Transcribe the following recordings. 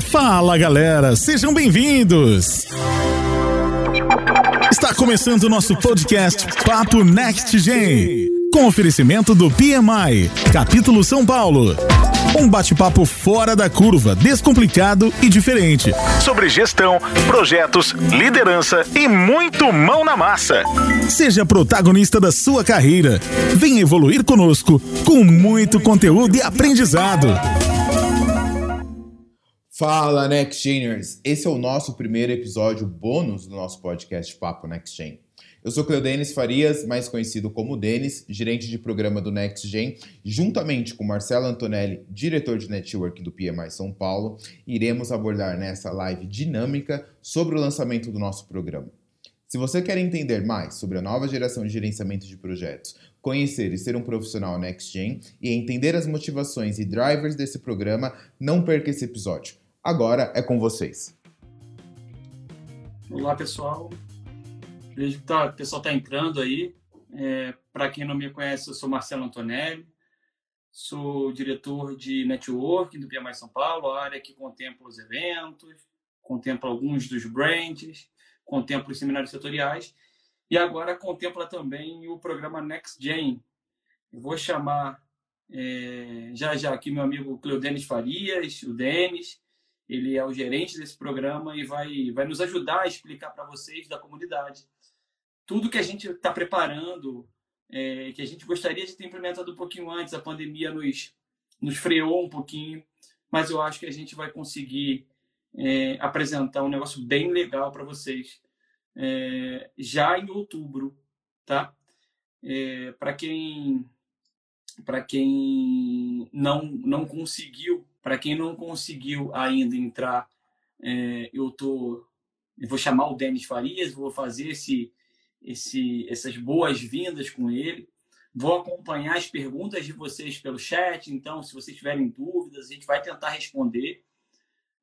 Fala galera, sejam bem-vindos! Está começando o nosso podcast Papo Next Gen, com oferecimento do PMI, capítulo São Paulo. Um bate-papo fora da curva, descomplicado e diferente. Sobre gestão, projetos, liderança e muito mão na massa. Seja protagonista da sua carreira. Venha evoluir conosco com muito conteúdo e aprendizado. Fala Next Geners! Esse é o nosso primeiro episódio bônus do nosso podcast Papo Next Gen. Eu sou Cleodenis Farias, mais conhecido como Denis, gerente de programa do NextGen, juntamente com Marcelo Antonelli, diretor de network do PMI São Paulo, iremos abordar nessa live dinâmica sobre o lançamento do nosso programa. Se você quer entender mais sobre a nova geração de gerenciamento de projetos, conhecer e ser um profissional NextGen e entender as motivações e drivers desse programa, não perca esse episódio. Agora é com vocês. Olá, pessoal. Vejo que tá, o pessoal está entrando aí. É, Para quem não me conhece, eu sou Marcelo Antonelli, sou diretor de networking do PMI São Paulo, a área que contempla os eventos, contempla alguns dos brands, contempla os seminários setoriais e agora contempla também o programa Next Gen. Eu vou chamar é, já já aqui meu amigo Cleodenis Farias, o Denis, ele é o gerente desse programa e vai, vai nos ajudar a explicar para vocês da comunidade tudo que a gente está preparando, é, que a gente gostaria de ter implementado um pouquinho antes, a pandemia nos, nos freou um pouquinho, mas eu acho que a gente vai conseguir é, apresentar um negócio bem legal para vocês é, já em outubro, tá? É, para quem para quem não não conseguiu, para quem não conseguiu ainda entrar, é, eu tô eu vou chamar o Denis Farias, vou fazer esse esse, essas boas-vindas com ele. Vou acompanhar as perguntas de vocês pelo chat, então, se vocês tiverem dúvidas, a gente vai tentar responder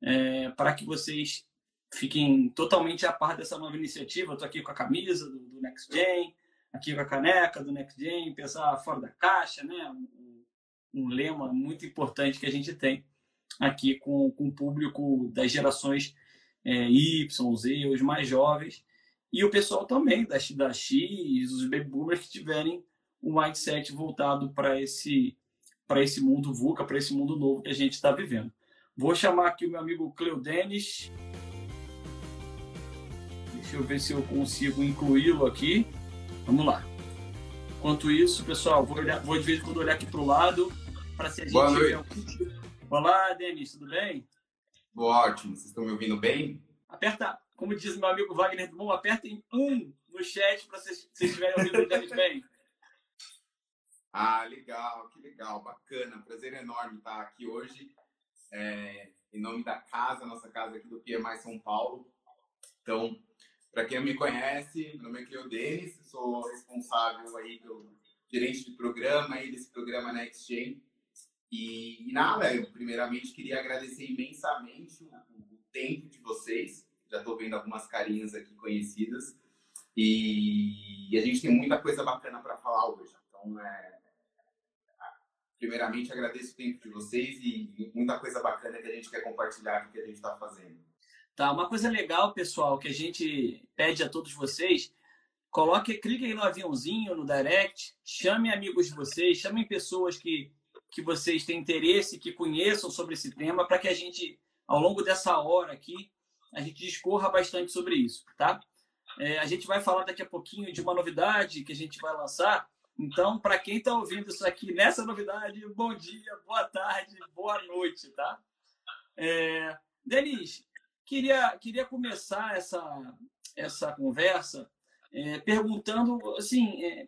é, para que vocês fiquem totalmente a par dessa nova iniciativa. Estou aqui com a camisa do, do NextGen, aqui com a caneca do NextGen, pensar fora da caixa, né? Um, um, lema muito importante que a gente tem aqui com, com o público das gerações é, Y, Z, os mais jovens, e o pessoal também da, da X, os baby boomers que tiverem um mindset voltado para esse, esse mundo VUCA, para esse mundo novo que a gente está vivendo. Vou chamar aqui o meu amigo Cleodenis. Deixa eu ver se eu consigo incluí-lo aqui. Vamos lá. Enquanto isso, pessoal, vou, olhar, vou de vez em quando olhar aqui para o lado para se a gente Boa noite. Um... Olá, Denis, tudo bem? Boa, ótimo. Vocês estão me ouvindo bem? Aperta como diz meu amigo Wagner Bom, apertem um no chat para vocês, se estiverem ouvindo o David bem. Ah, legal, que legal, bacana. Prazer enorme estar aqui hoje. É, em nome da casa, nossa casa aqui do PMI São Paulo. Então, para quem não me conhece, meu nome é Cleo Denis, sou responsável aí pelo gerente de programa aí desse programa Next Gen. E, e nada, eu primeiramente queria agradecer imensamente o, o tempo de vocês já estou vendo algumas carinhas aqui conhecidas. E, e a gente tem muita coisa bacana para falar hoje. Então, é, primeiramente, agradeço o tempo de vocês e muita coisa bacana que a gente quer compartilhar o que a gente está fazendo. Tá, uma coisa legal, pessoal, que a gente pede a todos vocês, coloque, clique aí no aviãozinho, no direct, chame amigos de vocês, chamem pessoas que, que vocês têm interesse, que conheçam sobre esse tema, para que a gente, ao longo dessa hora aqui, a gente discorra bastante sobre isso, tá? É, a gente vai falar daqui a pouquinho de uma novidade que a gente vai lançar. Então, para quem está ouvindo isso aqui nessa novidade, bom dia, boa tarde, boa noite, tá? É, Denis, queria, queria começar essa, essa conversa é, perguntando, assim, é,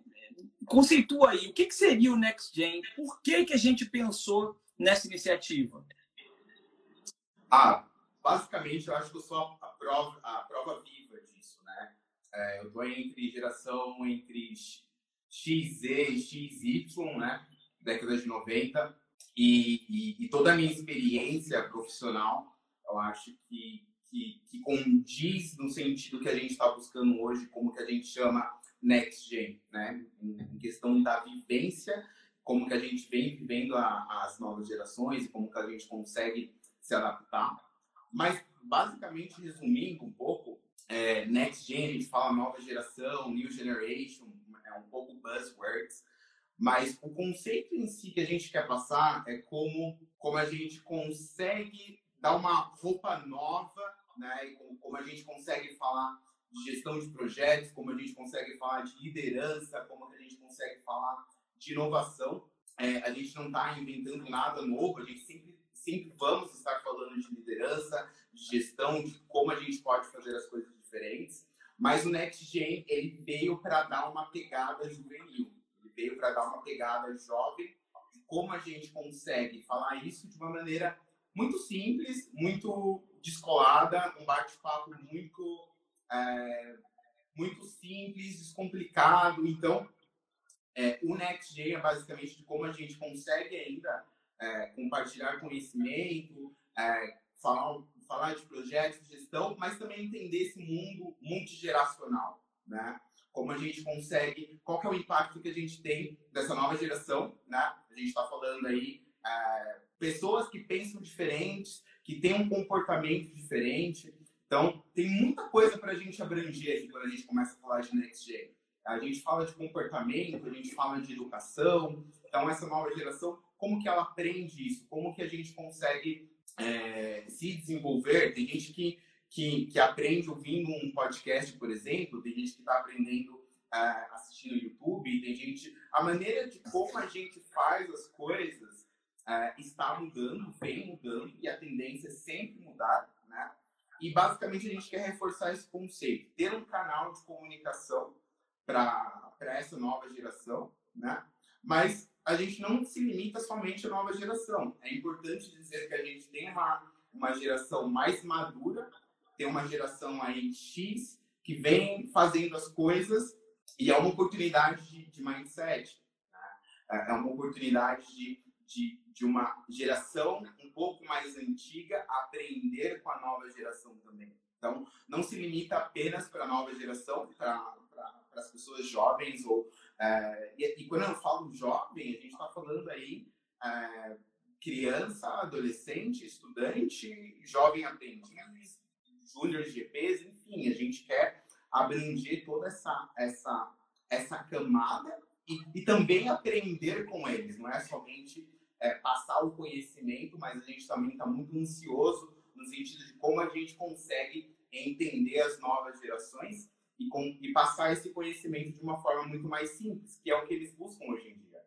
conceitua aí, o que, que seria o Next Gen? Por que, que a gente pensou nessa iniciativa? Ah, basicamente, eu acho que eu sou a prova, a prova viva disso, né? É, eu estou entre geração entre XZ e XY, né? Década de 90. E, e, e, toda a minha experiência profissional, eu acho que, que, que condiz no sentido que a gente está buscando hoje, como que a gente chama Next Gen, né? Em, questão da vivência, como que a gente vem vivendo as novas gerações e como que a gente consegue se adaptar Mas, basicamente, resumindo um pouco, é, Next Gen, a gente fala nova geração, New Generation, é um pouco buzzwords, mas o conceito em si que a gente quer passar é como, como a gente consegue dar uma roupa nova, né? E como, como a gente consegue falar de gestão de projetos, como a gente consegue falar de liderança, como a gente consegue falar de inovação. É, a gente não está inventando nada novo, a gente sempre, sempre vamos estar falando de liderança, de gestão, de como a gente pode fazer as coisas diferentes. Mas o Next Gen ele veio para dar uma pegada juvenil, ele veio para dar uma pegada jovem de como a gente consegue falar isso de uma maneira muito simples, muito descolada, um bate-papo muito é, muito simples, descomplicado. Então, é, o NextGen é basicamente de como a gente consegue ainda é, compartilhar conhecimento, é, falar, falar de projetos, gestão, mas também entender esse mundo multigeracional, né? Como a gente consegue, qual que é o impacto que a gente tem dessa nova geração, né? A gente está falando aí é, pessoas que pensam diferentes, que têm um comportamento diferente. Então, tem muita coisa para a gente abranger aqui quando a gente começa a falar de Next Gen. A gente fala de comportamento, a gente fala de educação. Então, essa nova geração, como que ela aprende isso? Como que a gente consegue é, se desenvolver? Tem gente que, que, que, aprende ouvindo um podcast, por exemplo. Tem gente que está aprendendo é, assistindo YouTube. Tem gente... A maneira de como a gente faz as coisas é, está mudando, vem mudando. E a tendência é sempre mudar, né? E basicamente a gente quer reforçar esse conceito, ter um canal de comunicação para essa nova geração, né? Mas a gente não se limita somente à nova geração. É importante dizer que a gente tem uma, uma geração mais madura, tem uma geração aí X que vem fazendo as coisas e é uma oportunidade de, de mindset. Né? É uma oportunidade de, de, de uma geração um pouco mais antiga aprender com a nova geração também. Então, não se limita apenas para a nova geração, para as pessoas jovens ou é, e, e, quando eu falo jovem a gente está falando aí é, criança adolescente estudante jovem aprendiz júnior GPs enfim a gente quer abranger toda essa essa essa camada e, e também aprender com eles não é somente é, passar o conhecimento mas a gente também está muito ansioso no sentido de como a gente consegue entender as novas gerações e, com, e passar esse conhecimento de uma forma muito mais simples, que é o que eles buscam hoje em dia.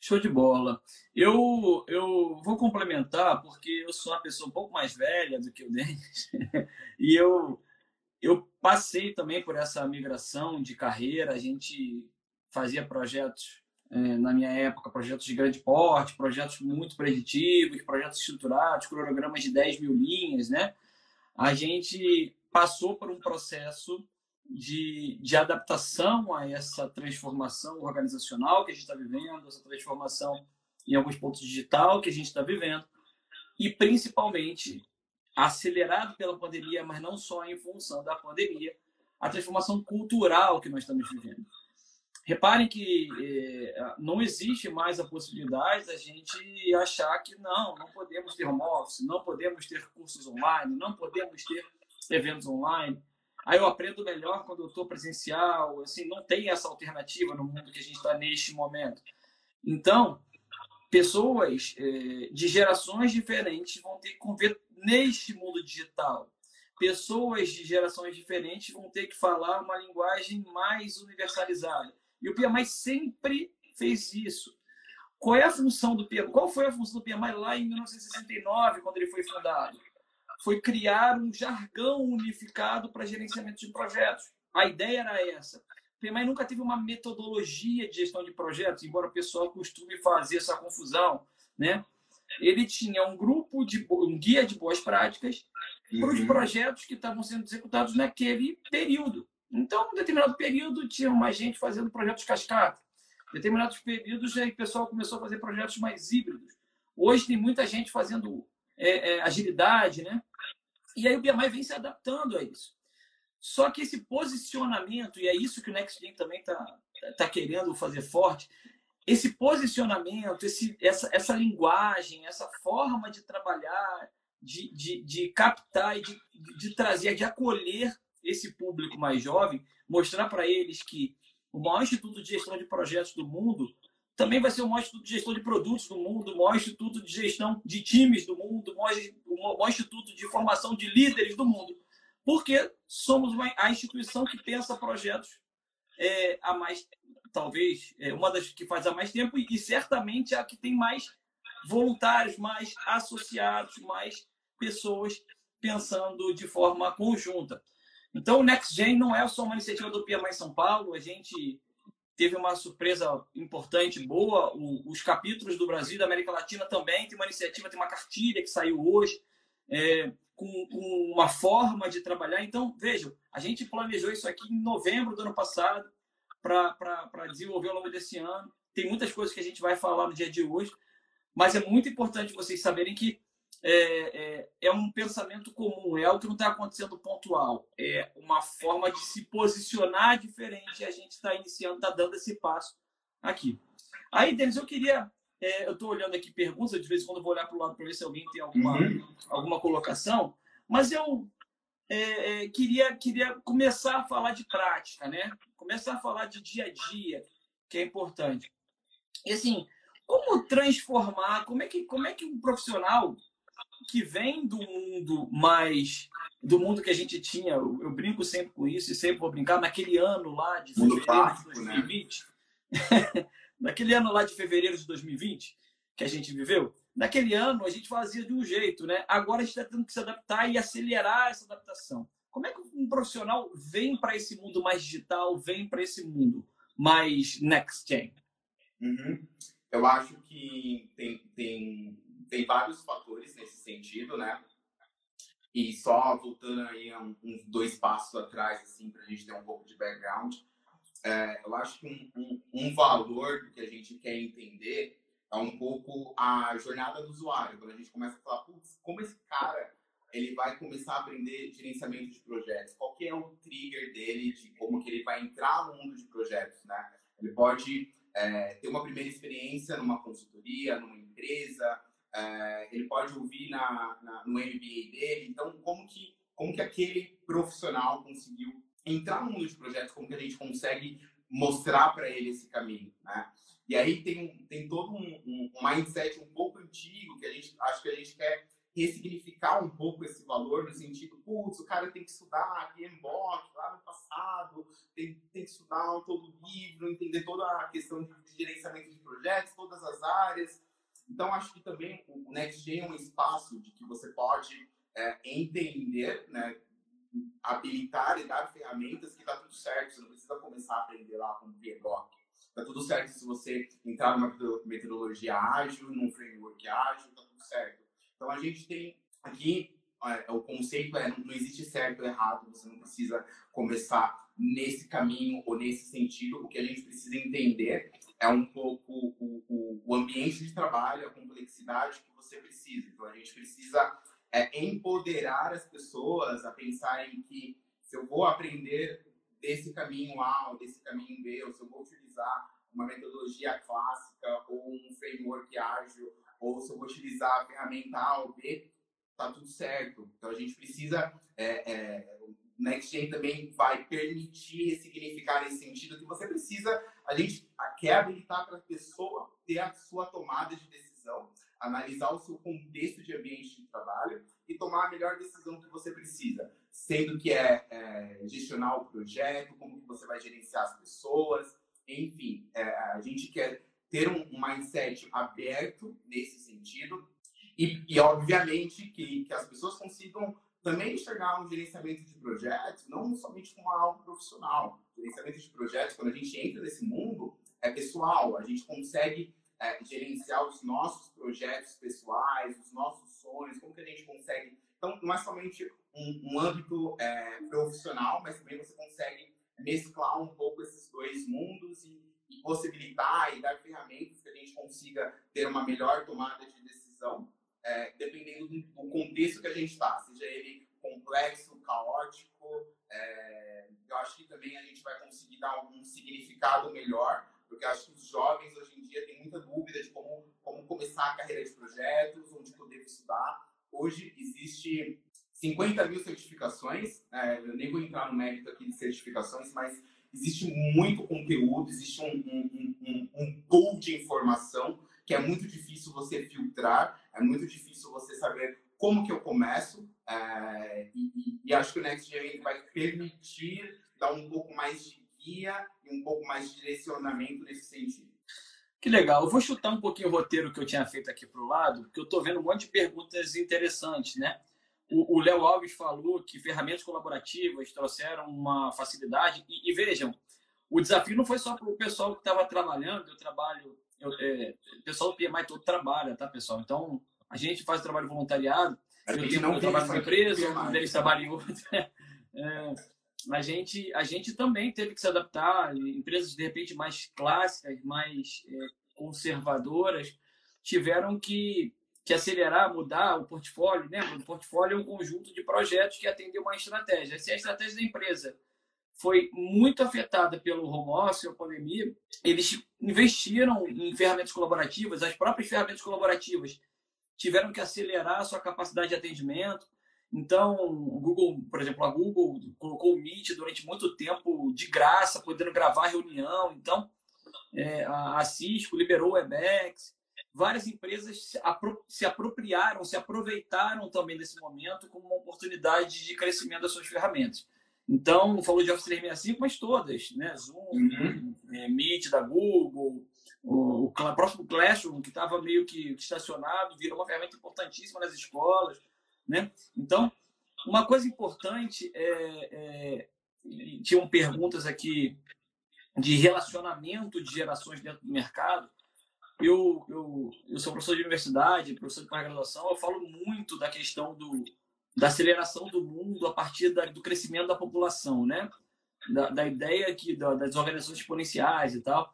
Show de bola. Eu, eu vou complementar, porque eu sou uma pessoa um pouco mais velha do que o Denis, e eu, eu passei também por essa migração de carreira. A gente fazia projetos, é, na minha época, projetos de grande porte, projetos muito preditivos, projetos estruturados, cronogramas de 10 mil linhas, né? A gente passou por um processo de, de adaptação a essa transformação organizacional que a gente está vivendo, essa transformação em alguns pontos digital que a gente está vivendo, e principalmente acelerado pela pandemia, mas não só em função da pandemia, a transformação cultural que nós estamos vivendo. Reparem que eh, não existe mais a possibilidade da gente achar que não, não podemos ter home office, não podemos ter cursos online, não podemos ter eventos online. Aí eu aprendo melhor quando eu estou presencial. Assim, não tem essa alternativa no mundo que a gente está neste momento. Então, pessoas é, de gerações diferentes vão ter que conviver neste mundo digital. Pessoas de gerações diferentes vão ter que falar uma linguagem mais universalizada. E o PMI sempre fez isso. Qual é a função do PMI? Qual foi a função do PMI lá em 1969, quando ele foi fundado? foi criar um jargão unificado para gerenciamento de projetos. A ideia era essa. O PMI nunca teve uma metodologia de gestão de projetos, embora o pessoal costume fazer essa confusão, né? Ele tinha um grupo de um guia de boas práticas para os uhum. projetos que estavam sendo executados naquele período. Então, em determinado período tinha mais gente fazendo projetos cascata. Em determinados períodos o pessoal começou a fazer projetos mais híbridos. Hoje tem muita gente fazendo é, é, agilidade, né? E aí o BMI vem se adaptando a isso. Só que esse posicionamento, e é isso que o NextGen também está tá querendo fazer forte, esse posicionamento, esse, essa, essa linguagem, essa forma de trabalhar de, de, de captar e de, de trazer, de acolher esse público mais jovem, mostrar para eles que o maior instituto de gestão de projetos do mundo também vai ser o maior instituto de gestão de produtos do mundo, o maior instituto de gestão de times do mundo, o maior, o maior instituto de formação de líderes do mundo. Porque somos uma, a instituição que pensa projetos é, há mais, talvez, é uma das que faz há mais tempo e, e certamente a que tem mais voluntários, mais associados, mais pessoas pensando de forma conjunta. Então, o Next Gen não é só uma iniciativa do PMI São Paulo, a gente teve uma surpresa importante, boa. O, os capítulos do Brasil e da América Latina também tem uma iniciativa, tem uma cartilha que saiu hoje, é, com, com, uma forma de trabalhar. Então, vejam, a gente planejou isso aqui em novembro do ano passado para desenvolver ao longo desse ano. Tem muitas coisas que a gente vai falar no dia de hoje, mas é muito importante vocês saberem que é, é, é, um pensamento comum, é algo que não está acontecendo pontual, é uma forma de se posicionar diferente e a gente está iniciando, está dando esse passo aqui. Aí, Denis, eu queria. É, eu estou olhando aqui perguntas, de vez em quando eu vou olhar para o lado para ver se alguém tem alguma, uhum. alguma colocação, mas eu é, é, queria, queria começar a falar de prática, né? Começar a falar de dia a dia, que é importante. E assim, como transformar, como é que, como é que um profissional que vem do mundo mais do mundo que a gente tinha, eu, eu, brinco sempre com isso e sempre vou brincar, naquele ano lá de fevereiro de 2020, né? naquele ano lá de fevereiro de 2020 que a gente viveu, naquele ano a gente fazia de um jeito, né? Agora a gente está tendo que se adaptar e acelerar essa adaptação. Como é que um profissional vem para esse mundo mais digital, vem para esse mundo mais next gen? Uhum. Eu acho que tem, tem tem vários fatores nesse sentido, né? E só voltando aí uns dois passos atrás, assim, para a gente ter um pouco de background, é, eu acho que um, um, um, valor que a gente quer entender é um pouco a jornada do usuário. Quando a gente começa a falar, putz, como esse cara ele vai começar a aprender gerenciamento de projetos? Qual que é o trigger dele de como que ele vai entrar no mundo de projetos, né? Ele pode é, ter uma primeira experiência numa consultoria, numa empresa, é, ele pode ouvir na, na, no MBA dele. Então, como que, como que aquele profissional conseguiu entrar no mundo de projetos, como que a gente consegue mostrar para ele esse caminho, né? E aí tem, tem todo um, um, mindset um pouco antigo que a gente acho que a gente quer ressignificar um pouco esse valor no sentido, putz, o cara tem que estudar PMBOK lá no passado, tem, tem que estudar todo o livro, entender toda a questão de gerenciamento de projetos, todas as áreas, então, acho que também o NextGen é um espaço de que você pode é, entender, né, habilitar e dar ferramentas que está tudo certo. Você não precisa começar a aprender lá com PMBOK. Está tudo certo se você entrar numa metodologia ágil, num framework ágil, está tudo certo. Então, a gente tem aqui, é, o conceito é, não existe certo ou errado, você não precisa começar nesse caminho ou nesse sentido. O que a gente precisa entender é um pouco o, o, o, ambiente de trabalho, a complexidade que você precisa. Então, a gente precisa é, empoderar as pessoas a pensarem que se eu vou aprender desse caminho A ou desse caminho B, ou se eu vou utilizar uma metodologia clássica ou um framework ágil, ou se eu vou utilizar a ferramenta A ou B, tá tudo certo. Então, a gente precisa... É, é, NextGen também vai permitir significar nesse sentido que você precisa, a gente quer habilitar para a pessoa ter a sua tomada de decisão, analisar o seu contexto de ambiente de trabalho e tomar a melhor decisão que você precisa, sendo que é, é gestionar o projeto, como que você vai gerenciar as pessoas, enfim, é, a gente quer ter um, um mindset aberto nesse sentido. E, e obviamente que, que as pessoas consigam também enxergar um gerenciamento de projetos não somente como algo profissional. Gerenciamento de projetos, quando a gente entra nesse mundo, é pessoal. A gente consegue é, gerenciar os nossos projetos pessoais, os nossos sonhos, como que a gente consegue... Então, não é somente um, um âmbito é, profissional, mas também você consegue mesclar um pouco esses dois mundos e, e possibilitar e dar ferramentas que a gente consiga ter uma melhor tomada de decisão é, dependendo do, contexto que a gente está, seja ele complexo, caótico. É, eu acho que também a gente vai conseguir dar algum significado melhor, porque acho que os jovens hoje em dia têm muita dúvida de como, como começar a carreira de projetos, onde poder estudar. hoje existe 50 mil certificações, é, eu nem vou entrar no mérito aqui de certificações, mas existe muito conteúdo, existe um, um, um, um pool de informação que é muito difícil você filtrar, é muito difícil você saber como que eu começo, é, e, e, acho que o NextGen vai permitir dar um pouco mais de guia e um pouco mais de direcionamento nesse sentido. Que legal. Eu vou chutar um pouquinho o roteiro que eu tinha feito aqui para o lado, porque eu estou vendo um monte de perguntas interessantes, né? O Léo Alves falou que ferramentas colaborativas trouxeram uma facilidade. E, e vejam, o desafio não foi só para o pessoal que estava trabalhando, eu trabalho, eu, é, o pessoal do PMI todo trabalha, tá, pessoal? Então, a gente faz trabalho voluntariado, é eu, tenho, eu trabalho numa empresa, um deles trabalha em outra. É, a, gente, a gente também teve que se adaptar, empresas de repente mais clássicas, mais é, conservadoras, tiveram que que acelerar, mudar o portfólio, né? O portfólio é um conjunto de projetos que atendem uma estratégia. Se a estratégia da empresa foi muito afetada pelo home office, a pandemia, eles investiram em ferramentas colaborativas, as próprias ferramentas colaborativas tiveram que acelerar a sua capacidade de atendimento. Então, o Google, por exemplo, a Google colocou o Meet durante muito tempo de graça, podendo gravar reunião. Então, é, a Cisco liberou o Webex várias empresas se, apro se apropriaram, se aproveitaram também desse momento como uma oportunidade de crescimento das suas ferramentas. Então, falou de Office 365, mas todas, né? Zoom, uhum. é, Meet da Google, o, o, o próximo Classroom, que estava meio que estacionado, virou uma ferramenta importantíssima nas escolas, né? Então, uma coisa importante é, é tinham perguntas aqui de relacionamento de gerações dentro do mercado eu, eu, eu sou professor de universidade, professor de pós-graduação, eu falo muito da questão do, da aceleração do mundo a partir da, do crescimento da população, né? Da, da ideia aqui da, das organizações exponenciais e tal.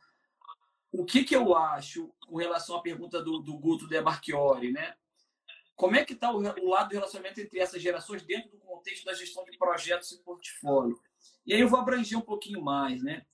O que, que eu acho com relação à pergunta do, do Guto de Marchiori, né? Como é que está o, o lado do relacionamento entre essas gerações dentro do contexto da gestão de projetos e portfólio? E aí eu vou abranger um pouquinho mais, né?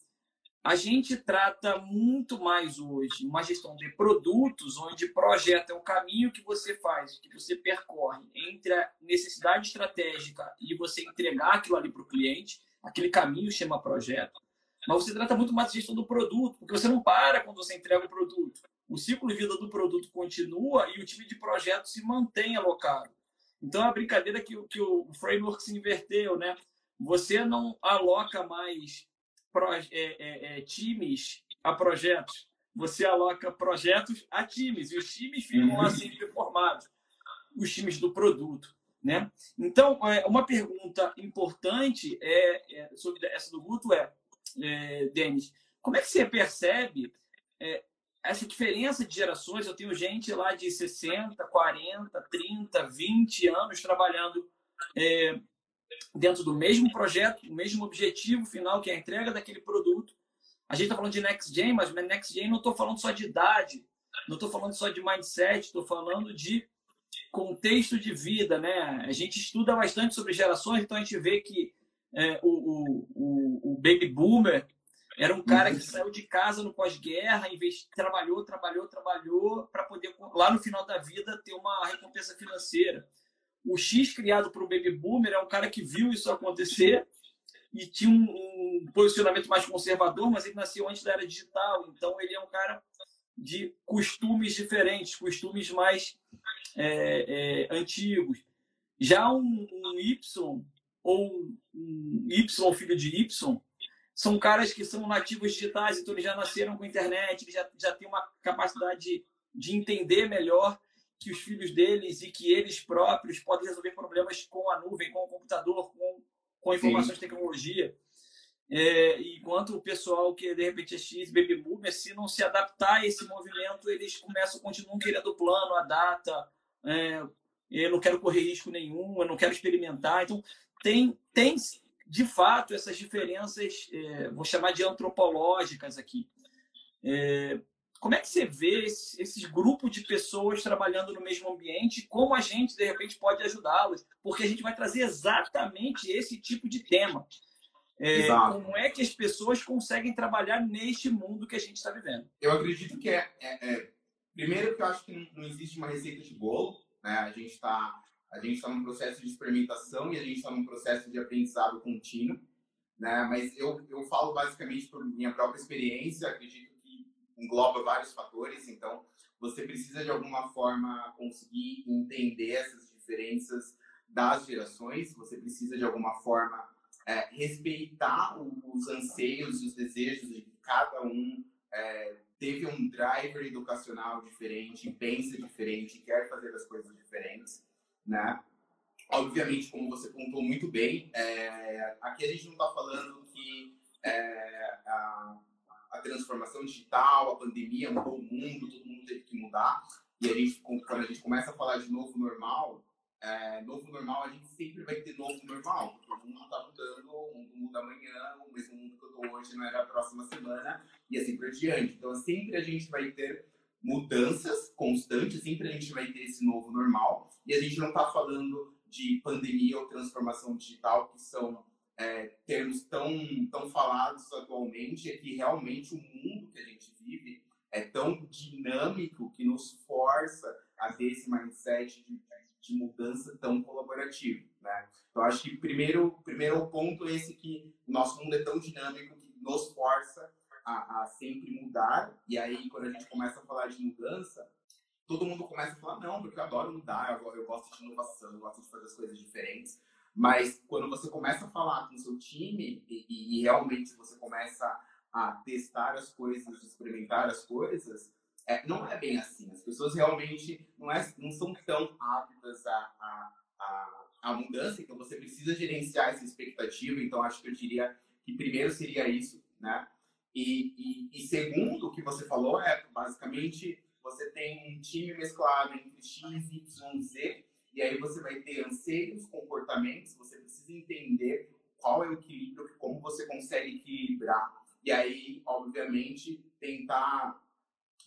A gente trata muito mais hoje uma gestão de produtos, onde projeto é o caminho que você faz, que você percorre entre a necessidade estratégica e você entregar aquilo ali para o cliente. Aquele caminho chama projeto. Mas você trata muito mais de gestão do produto, porque você não para quando você entrega o produto. O ciclo de vida do produto continua e o time de projeto se mantém alocado. Então, é a brincadeira que, que o framework se inverteu, né? Você não aloca mais é, é, é, times a projetos, você aloca projetos a times, e os times ficam lá uhum. sempre formados, os times do produto. Né? Então, é, uma pergunta importante é, é, sobre essa do Guto é, é, Denis, como é que você percebe é, essa diferença de gerações? Eu tenho gente lá de 60, 40, 30, 20 anos trabalhando é, dentro do mesmo projeto, o mesmo objetivo final, que é a entrega daquele produto. A gente está falando de Next Gen, mas Next Gen não estou falando só de idade, não estou falando só de mindset, estou falando de contexto de vida, né? A gente estuda bastante sobre gerações, então a gente vê que é, o, o, o, baby boomer era um cara que saiu de casa no pós-guerra, trabalhou, trabalhou, trabalhou para poder lá no final da vida ter uma recompensa financeira. O X criado por um baby boomer é um cara que viu isso acontecer e tinha um, um, posicionamento mais conservador, mas ele nasceu antes da era digital, então ele é um cara de costumes diferentes, costumes mais é, é, antigos. Já um, um, Y ou um Y filho de Y são caras que são nativos digitais, então eles já nasceram com internet, já, já têm uma capacidade de, de entender melhor que os filhos deles e que eles próprios podem resolver problemas com a nuvem, com o computador, com, com informações de tecnologia. É, enquanto o pessoal que de repente é X, baby boomer, se não se adaptar a esse movimento, eles começam, continuam querendo o plano, a data. É, eu não quero correr risco nenhum, eu não quero experimentar. Então, tem, tem de fato essas diferenças, é, vou chamar de antropológicas aqui. É, como é que você vê esses, esses grupos de pessoas trabalhando no mesmo ambiente? Como a gente, de repente, pode ajudá-los? Porque a gente vai trazer exatamente esse tipo de tema. É, como é que as pessoas conseguem trabalhar neste mundo que a gente está vivendo? Eu acredito que é, é, é, Primeiro, que eu acho que não existe uma receita de bolo. Né? A gente está A gente está num processo de experimentação e a gente está num processo de aprendizado contínuo, né? Mas eu, eu falo basicamente por minha própria experiência, acredito engloba vários fatores, então você precisa de alguma forma conseguir entender essas diferenças das gerações, você precisa de alguma forma é, respeitar os anseios e os desejos de cada um é, teve um driver educacional diferente, pensa diferente, quer fazer as coisas diferentes, né? Obviamente, como você contou muito bem, é, aqui a gente não está falando que é, a, a, transformação digital, a pandemia mudou o mundo, todo mundo teve que mudar. E a gente, quando a gente começa a falar de novo normal, é, novo normal, a gente sempre vai ter novo normal, porque o mundo está mudando, o mundo muda amanhã, o mesmo mundo que eu estou hoje não é da próxima semana, e assim por diante. Então, sempre a gente vai ter mudanças constantes, sempre a gente vai ter esse novo normal, e a gente não está falando de pandemia ou transformação digital, que são é, termos tão, tão falados atualmente, é que realmente o mundo que a gente vive é tão dinâmico que nos força a ter esse mindset de de mudança tão colaborativo, né? Então, acho que primeiro, primeiro ponto é esse que o nosso mundo é tão dinâmico que nos força a, a, sempre mudar. E aí, quando a gente começa a falar de mudança, todo mundo começa a falar, não, porque eu adoro mudar, eu, eu gosto de inovação, eu gosto de fazer as coisas diferentes. Mas quando você começa a falar com o seu time e, e realmente você começa a testar as coisas, experimentar as coisas, é, não é bem assim. As pessoas realmente não, é, não são tão aptas a, a, a, a mudança, então você precisa gerenciar essa expectativa. Então, acho que eu diria que primeiro seria isso, né? E, e, e segundo, o que você falou é basicamente você tem um time mesclado entre X, Y, Z, e aí você vai ter anseios, comportamentos, você precisa entender qual é o equilíbrio, como você consegue equilibrar. E aí, obviamente, tentar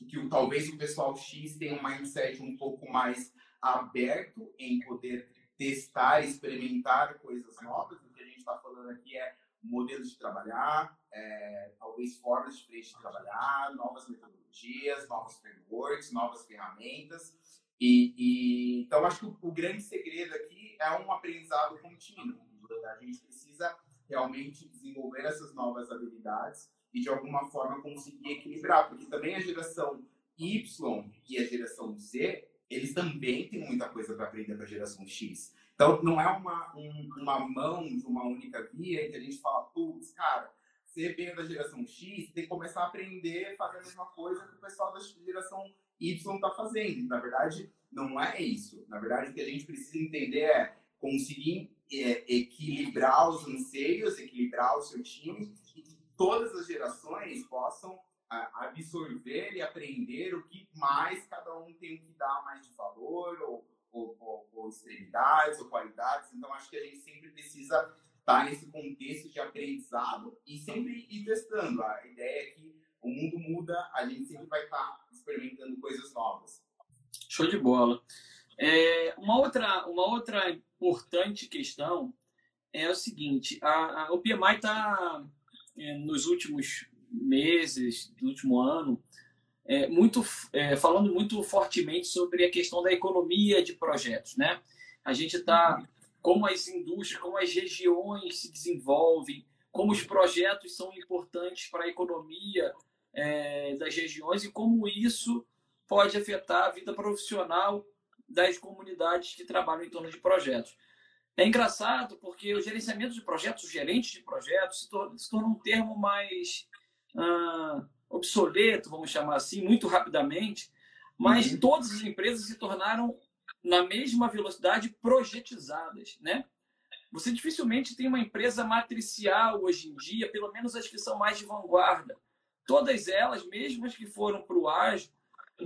que talvez o pessoal X tenha um mindset um pouco mais aberto em poder testar, experimentar coisas novas. O que a gente está falando aqui é modelos de trabalhar, é, talvez formas diferentes de trabalhar, novas metodologias, novos frameworks, novas ferramentas. E, e então acho que o, o, grande segredo aqui é um aprendizado contínuo. A gente precisa realmente desenvolver essas novas habilidades e de alguma forma conseguir equilibrar, porque também a geração Y e a geração Z, eles também têm muita coisa para aprender com a geração X. Então, não é uma, um, uma mão de uma única via em que a gente fala, putz, cara, você veio da geração X, tem que começar a aprender a fazer a mesma coisa que o pessoal da geração Y está fazendo. Na verdade, não é isso. Na verdade, o que a gente precisa entender é conseguir é, equilibrar os anseios, equilibrar o seu time todas as gerações possam absorver e aprender o que mais cada um tem que dar mais de valor, ou, ou, ou, ou extremidades, ou qualidades. Então, acho que a gente sempre precisa estar nesse contexto de aprendizado e sempre ir testando. A ideia é que o mundo muda, a gente sempre vai estar experimentando coisas novas. Show de bola. É, uma, outra, uma outra importante questão é o seguinte: a, a o PMI está é, nos últimos meses, do último ano, é, muito, é, falando muito fortemente sobre a questão da economia de projetos. Né? A gente está, como as indústrias, como as regiões se desenvolvem, como os projetos são importantes para a economia é, das regiões e como isso pode afetar a vida profissional das comunidades que trabalham em torno de projetos. É engraçado porque o gerenciamento de projetos, o gerente de projetos, se torna, se torna um termo mais ah, obsoleto, vamos chamar assim, muito rapidamente, mas uhum. todas as empresas se tornaram, na mesma velocidade, projetizadas. Né? Você dificilmente tem uma empresa matricial hoje em dia, pelo menos as que são mais de vanguarda. Todas elas, mesmo as que foram para o ágil,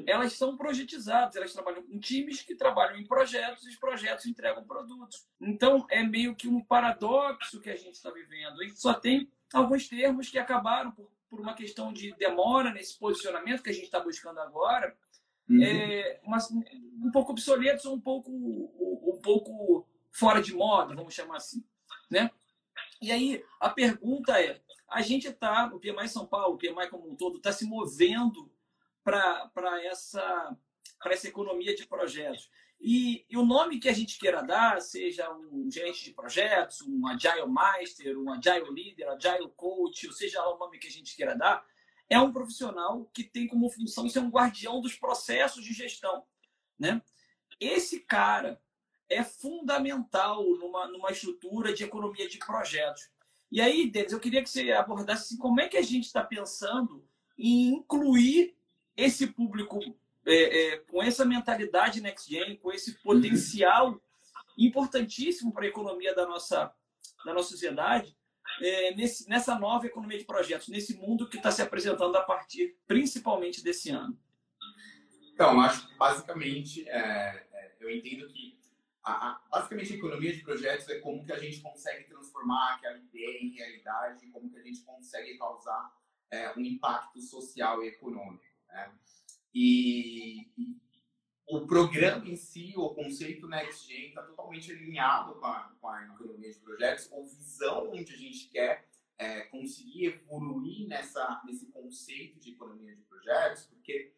elas são projetizadas, elas trabalham com times que trabalham em projetos e os projetos entregam produtos. Então, é meio que um paradoxo que a gente está vivendo. A gente só tem alguns termos que acabaram por, por uma questão de demora nesse posicionamento que a gente está buscando agora, uhum. é, um pouco obsoletos ou um pouco, um pouco fora de moda, vamos chamar assim. Né? E aí, a pergunta é, a gente está, o PMI São Paulo, o PMI como um todo, está se movendo para essa, essa economia de projetos. E, e, o nome que a gente queira dar, seja um gerente de projetos, um Agile Master, um Agile Leader, Agile Coach, ou seja lá o nome que a gente queira dar, é um profissional que tem como função ser um guardião dos processos de gestão. Né? Esse cara é fundamental numa, numa estrutura de economia de projetos. E aí, Denis, eu queria que você abordasse assim, como é que a gente está pensando em incluir esse público é, é, com essa mentalidade next gen, com esse potencial importantíssimo para a economia da nossa, da nossa sociedade, é, nesse, nessa nova economia de projetos, nesse mundo que está se apresentando a partir principalmente desse ano? Então, acho que basicamente é, é, eu entendo que a, a, basicamente a economia de projetos é como que a gente consegue transformar aquela ideia em realidade, como que a gente consegue causar é, um impacto social e econômico. Né? E, e, o programa em si, o conceito NextGen, está totalmente alinhado com a, com a economia de projetos, ou visão onde a gente quer é, conseguir evoluir nessa, nesse conceito de economia de projetos, porque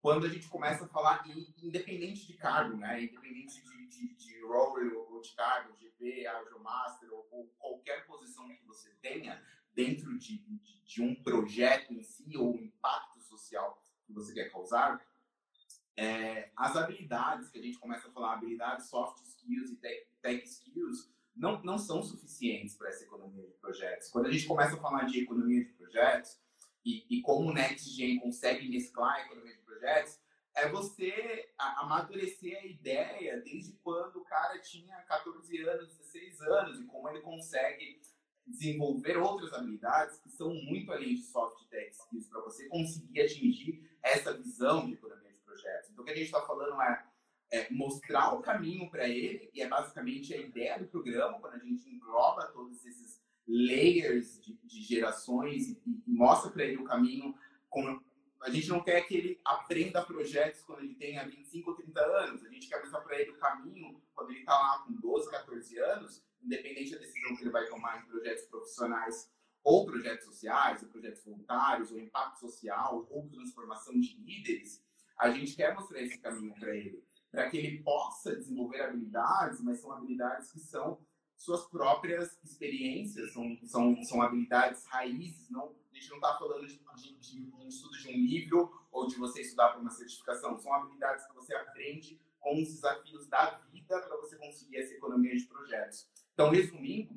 quando a gente começa a falar, independente de cargo, né, independente de, de, de role ou de cargo, GP, Agile Master, ou, ou, qualquer posição que você tenha dentro de, de, de um projeto em si, ou o impacto social que você quer causar, é, as habilidades que a gente começa a falar, habilidades soft skills e tech, tech skills, não, não são suficientes para essa economia de projetos. Quando a gente começa a falar de economia de projetos e, e como o NextGen consegue mesclar a economia de projetos, é você amadurecer a ideia desde quando o cara tinha 14 anos, 16 anos e como ele consegue desenvolver outras habilidades que são muito além de soft tech skills para você conseguir atingir essa visão de economia projetos. Então, o que a gente está falando é, é, mostrar o caminho para ele, e é basicamente a ideia do programa, quando a gente engloba todos esses layers de, de gerações e, e mostra para ele o caminho. Com, a gente não quer que ele aprenda projetos quando ele tenha 25 ou 30 anos, a gente quer mostrar para ele o caminho quando ele está lá com 12, 14 anos, independente da decisão que ele vai tomar em projetos profissionais ou projetos sociais, ou projetos voluntários, ou impacto social, ou transformação de líderes, a gente quer mostrar esse caminho para ele, para que ele possa desenvolver habilidades, mas são habilidades que são suas próprias experiências, são, são, são habilidades raízes, não, a gente não está falando de, de, de, um estudo de um livro ou de você estudar para uma certificação, são habilidades que você aprende com os desafios da vida para você conseguir essa economia de projetos. Então, resumindo,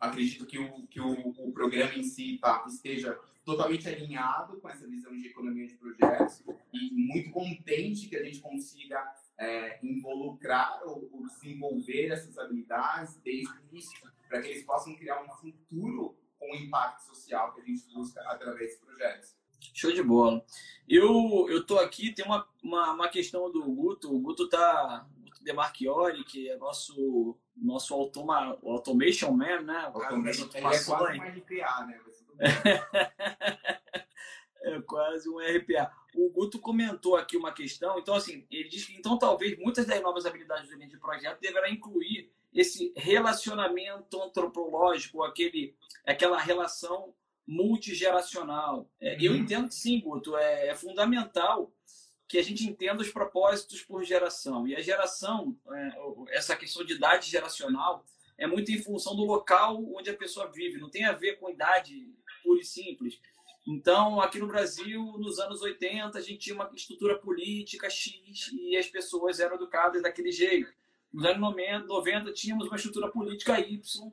acredito que o, que o, o programa em si tá, esteja totalmente alinhado com essa visão de economia de projetos e muito contente que a gente consiga é, involucrar ou, ou, desenvolver essas habilidades desde o início, para que eles possam criar um futuro com o impacto social que a gente busca através desses projetos. Show de bola. Eu eu tô aqui, tem uma, uma, uma questão do Guto. O Guto tá Guto Demarchiori, que é nosso nosso automa, automation man, né? O cara das automações. Ele é quase um RPA, né? é quase um RPA. O Guto comentou aqui uma questão, então assim, ele diz que então talvez muitas das novas habilidades do ambiente de projeto deverá incluir esse relacionamento antropológico, aquele, aquela relação multigeracional. É, uhum. Eu entendo que sim, Guto, é, é, fundamental que a gente entenda os propósitos por geração. E a geração, é, essa questão de idade geracional, é muito em função do local onde a pessoa vive, não tem a ver com idade pura e simples. Então, aqui no Brasil, nos anos 80, a gente tinha uma estrutura política X e as pessoas eram educadas daquele jeito. Nos anos 90, tínhamos uma estrutura política Y.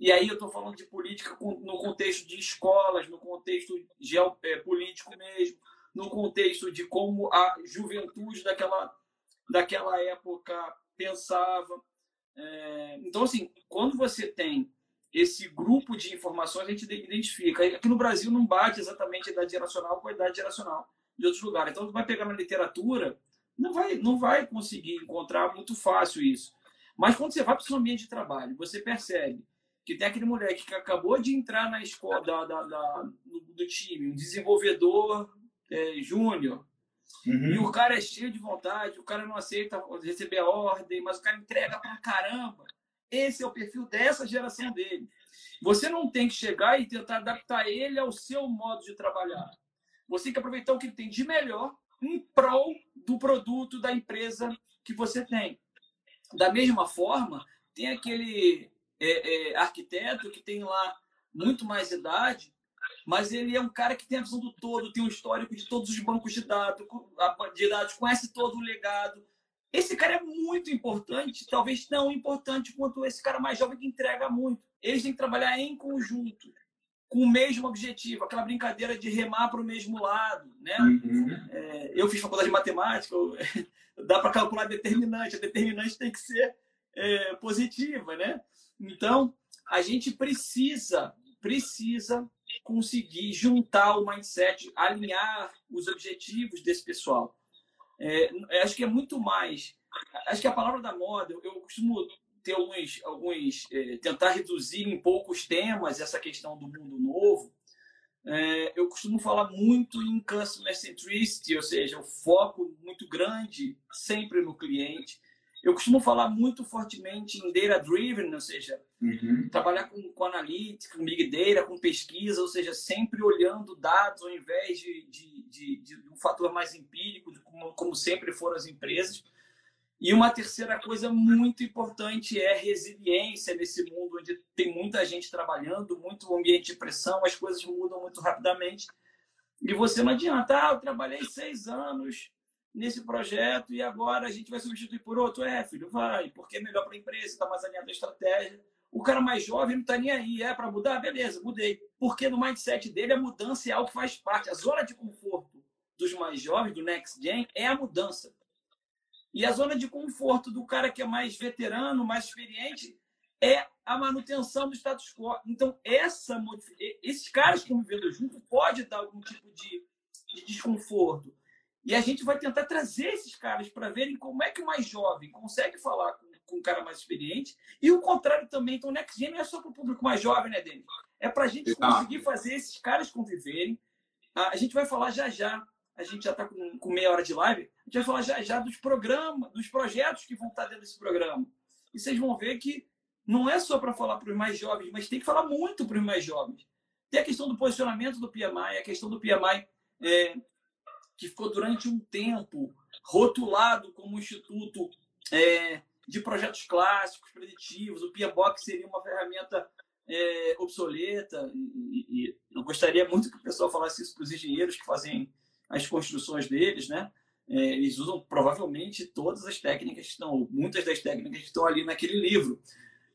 E aí eu estou falando de política no contexto de escolas, no contexto geopolítico é, mesmo, no contexto de como a juventude daquela, daquela época pensava. É, então, assim, quando você tem esse grupo de informações a gente identifica. Aqui no Brasil não bate exatamente a idade geracional com a idade geracional de outros lugares. Então, tu vai pegar na literatura, não vai, não vai conseguir encontrar muito fácil isso. Mas quando você vai para o seu ambiente de trabalho, você percebe que tem aquele moleque que acabou de entrar na escola da, da, da do, do, time, um desenvolvedor é, júnior, uhum. e o cara é cheio de vontade, o cara não aceita receber a ordem, mas o cara entrega pra caramba. Esse é o perfil dessa geração dele. Você não tem que chegar e tentar adaptar ele ao seu modo de trabalhar. Você tem que aproveitar o que ele tem de melhor em prol do produto da empresa que você tem. Da mesma forma, tem aquele é, é, arquiteto que tem lá muito mais idade, mas ele é um cara que tem a visão do todo, tem um histórico de todos os bancos de dados, de dados conhece todo o legado. Esse cara é muito importante, talvez tão importante quanto esse cara mais jovem que entrega muito. Eles têm que trabalhar em conjunto, com o mesmo objetivo, aquela brincadeira de remar para o mesmo lado. Né? Uhum. É, eu fiz faculdade de matemática, eu, dá para calcular determinante, a determinante tem que ser é, positiva. Né? Então, a gente precisa, precisa conseguir juntar o mindset, alinhar os objetivos desse pessoal. É, acho que é muito mais. Acho que a palavra da moda, eu, costumo ter alguns, alguns é, tentar reduzir em poucos temas essa questão do mundo novo. É, eu costumo falar muito em customer centricity, ou seja, o foco muito grande sempre no cliente. Eu costumo falar muito fortemente em data driven, ou seja, uhum. trabalhar com, com analytics, com big data, com pesquisa, ou seja, sempre olhando dados ao invés de, de, de, de um fator mais empírico, como, como sempre foram as empresas. E uma terceira coisa muito importante é resiliência nesse mundo onde tem muita gente trabalhando, muito ambiente de pressão, as coisas mudam muito rapidamente. E você não adianta, ah, eu trabalhei seis anos nesse projeto e agora a gente vai substituir por outro. É, filho, vai, porque é melhor para a empresa, está mais alinhado à estratégia. O cara mais jovem não está nem aí, é para mudar? Beleza, mudei. Porque no mindset dele a mudança é algo que faz parte. A zona de conforto dos mais jovens, do Next Gen, é a mudança. E a zona de conforto do cara que é mais veterano, mais experiente, é a manutenção do status quo. Então, essa, esses caras convivendo junto pode dar algum tipo de, de desconforto. E a gente vai tentar trazer esses caras para verem como é que o mais jovem consegue falar com, com um cara mais experiente. E o contrário também. Então, o Next Gen não é só para o público mais jovem, né, Denis? É para a gente conseguir fazer esses caras conviverem. A gente vai falar já já a gente já está com, com, meia hora de live, a gente vai falar já, já dos programas, dos projetos que vão estar dentro desse programa. E vocês vão ver que não é só para falar para os mais jovens, mas tem que falar muito para os mais jovens. Tem a questão do posicionamento do PMI, a questão do PMI é, que ficou durante um tempo rotulado como instituto é, de projetos clássicos, preditivos. O PMBOK seria uma ferramenta é, obsoleta. E, e, eu gostaria muito que o pessoal falasse isso para os engenheiros que fazem as construções deles, né? É, eles usam provavelmente todas as técnicas que estão, muitas das técnicas que estão ali naquele livro.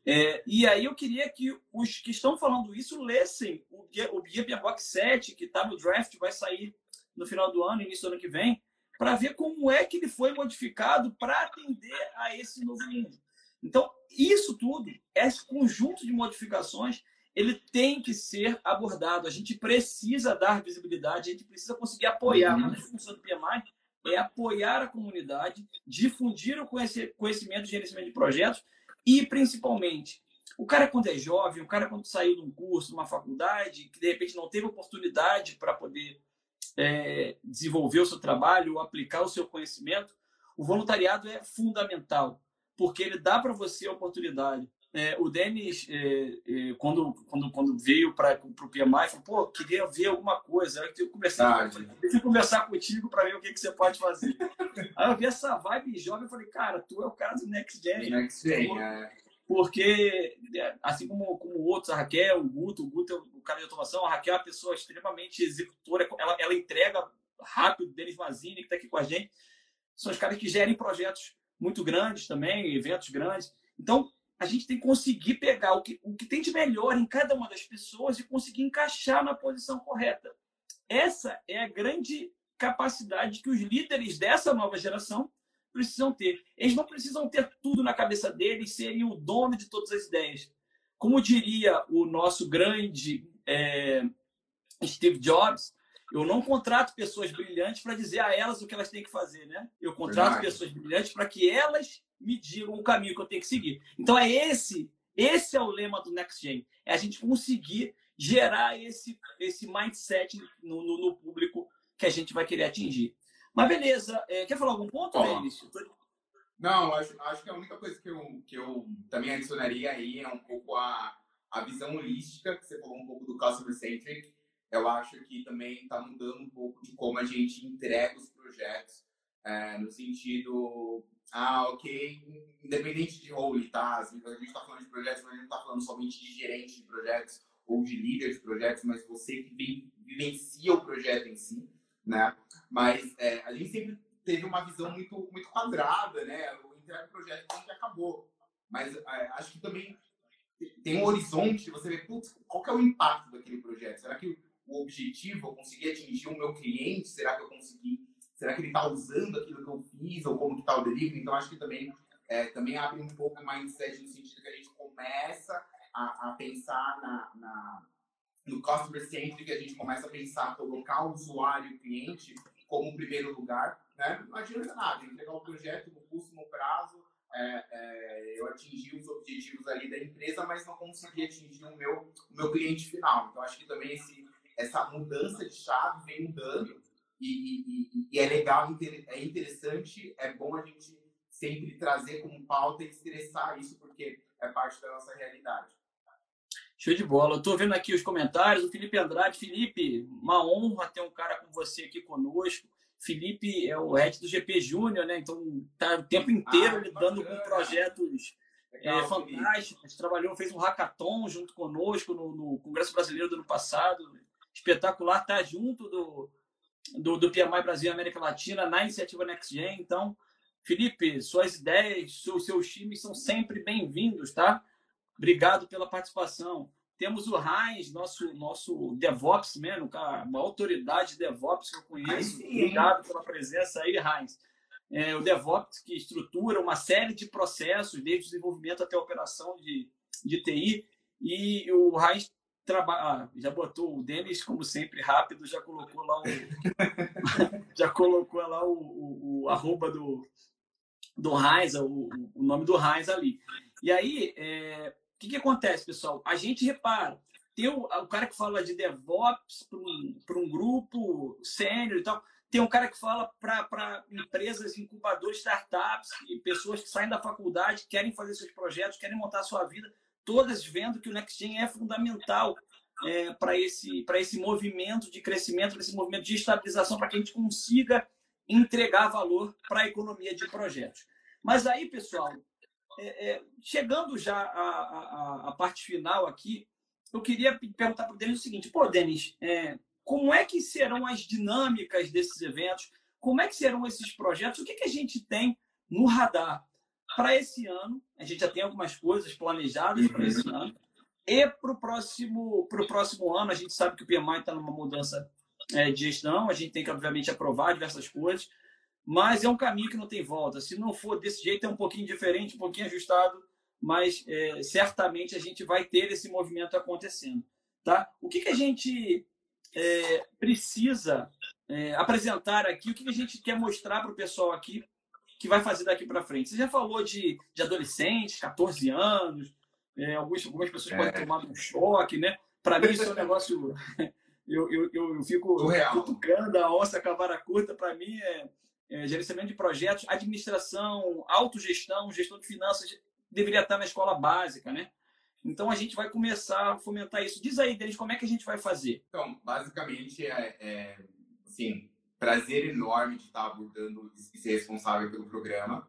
É, e aí eu queria que os que estão falando isso lessem o Guia, o Guia Box 7, que está no draft, vai sair no final do ano, início do ano que vem, para ver como é que ele foi modificado para atender a esse novo mundo. Então, isso tudo, esse conjunto de modificações, ele tem que ser abordado. A gente precisa dar visibilidade, a gente precisa conseguir apoiar. Uma das funções do PMI é apoiar a comunidade, difundir o conhecimento de gerenciamento de projetos e, principalmente, o cara quando é jovem, o cara quando saiu de um curso, de uma faculdade, que de repente não teve oportunidade para poder é, desenvolver o seu trabalho, aplicar o seu conhecimento, o voluntariado é fundamental, porque ele dá para você a oportunidade é, o Denis, é, é, quando, quando, quando veio para o PMI, falou: pô, queria ver alguma coisa. Eu comecei ah, a conversar contigo para ver o que, que você pode fazer. Aí eu vi essa vibe jovem e falei: cara, tu é o cara do Next Gen. Next Gen, é. Porque, é, assim como, como outros, a Raquel, o Guto, o Guto é o cara de automação, a Raquel é uma pessoa extremamente executora, ela, ela entrega rápido, Denis Mazini, que está aqui com a gente, são os caras que gerem projetos muito grandes também, eventos grandes. Então, a gente tem que conseguir pegar o que, o que tem de melhor em cada uma das pessoas e conseguir encaixar na posição correta. Essa é a grande capacidade que os líderes dessa nova geração precisam ter. Eles não precisam ter tudo na cabeça deles, serem o dono de todas as ideias. Como diria o nosso grande é, Steve Jobs, eu não contrato pessoas brilhantes para dizer a elas o que elas têm que fazer, né? Eu contrato Verdade. pessoas brilhantes para que elas me digam o caminho que eu tenho que seguir. Então é esse, esse é o lema do Next Gen, é a gente conseguir gerar esse esse mindset no, no, no público que a gente vai querer atingir. Mas beleza, é, quer falar algum ponto. Vinícius? Não, acho, acho que a única coisa que eu, que eu também adicionaria aí é um pouco a, a visão holística, que você falou um pouco do customer centric. eu acho que também está mudando um pouco de como a gente entrega os projetos, é, no sentido, ah, ok, independente de role, tá? Assim, a gente está falando de projetos, mas a gente não está falando somente de gerente de projetos ou de líder de projetos, mas você que vivencia o projeto em si, né? Mas é, a gente sempre teve uma visão muito, muito quadrada, né? O entrega projeto que acabou. Mas é, acho que também tem um horizonte, você vê, putz, qual que é o impacto daquele projeto? Será que o objetivo, eu consegui atingir o meu cliente? Será que eu consegui? Será que ele está usando aquilo que eu fiz? Ou como que está o delivery? Então, acho que também, é, também abre um pouco o mindset no sentido que a gente começa a, a pensar na, na, no customer centric, a gente começa a pensar, colocar o usuário e o cliente como primeiro lugar. Né? Não adianta nada, entregar o projeto no custo, no prazo, é, é, eu atingi os objetivos ali da empresa, mas não consegui atingir o meu, o meu cliente final. Então, acho que também esse, essa mudança de chave vem mudando e, e, e, é legal, é interessante, é bom a gente sempre trazer como pauta e estressar isso, porque é parte da nossa realidade. Show de bola. Eu tô vendo aqui os comentários. O Felipe Andrade. Felipe, uma honra ter um cara como você aqui conosco. Felipe é o head do GP Júnior, né? Então tá o tempo inteiro ah, lidando bacana. com projetos Legal, é, fantásticos. Trabalhou, fez um hackathon junto conosco no, no, Congresso Brasileiro do ano passado. Espetacular, tá junto do, do, do PMI Brasil e América Latina na iniciativa NextGen. Então, Felipe, suas ideias, seus, seus times são sempre bem-vindos, tá? Obrigado pela participação. Temos o Heinz, nosso, nosso DevOps Man, uma autoridade DevOps que eu conheço. Sim, Obrigado pela presença aí, Heinz. É, o DevOps que estrutura uma série de processos, desde o desenvolvimento até a operação de, de TI. E o Heinz trabalha. Ah, já botou o Denis, como sempre, rápido, já colocou lá o. já colocou lá o, o, o arroba do, do Heinz, o, o nome do Heinz ali. E aí, é, que, que acontece, pessoal? A gente repara, tem o, o cara que fala de DevOps para um, um grupo sênior e tal, tem um cara que fala para empresas, incubadores, startups e pessoas que saem da faculdade, querem fazer seus projetos, querem montar sua vida, todas vendo que o NextGen é fundamental é, para esse, esse movimento de crescimento, para esse movimento de estabilização, para que a gente consiga entregar valor para a economia de projetos. Mas aí, pessoal, é, é, chegando já à, à, à, parte final aqui, eu queria perguntar para o Denis o seguinte: pô, Denis, é, como é que serão as dinâmicas desses eventos? Como é que serão esses projetos? O que, que a gente tem no radar para esse ano? A gente já tem algumas coisas planejadas para esse uhum. ano. E para o próximo, próximo ano, a gente sabe que o PMI está numa mudança é, de gestão, a gente tem que, obviamente, aprovar diversas coisas mas é um caminho que não tem volta. Se não for desse jeito, é um pouquinho diferente, um pouquinho ajustado, mas é, certamente a gente vai ter esse movimento acontecendo. Tá? O que, que a gente é, precisa é, apresentar aqui, o que, que a gente quer mostrar para o pessoal aqui que vai fazer daqui para frente? Você já falou de, de adolescentes, 14 anos, é, algumas, algumas pessoas podem é. tomar um choque, né? Para mim, isso é um negócio. eu, eu, eu, eu fico cutucando a onça com a vara curta, para mim é é, gerenciamento de projetos, administração, autogestão, gestão de finanças, deveria estar na escola básica, né? Então a gente vai começar a fomentar isso. Diz aí, Denis, como é que a gente vai fazer? Então, basicamente, é, é assim, prazer enorme de estar abordando e ser responsável pelo programa.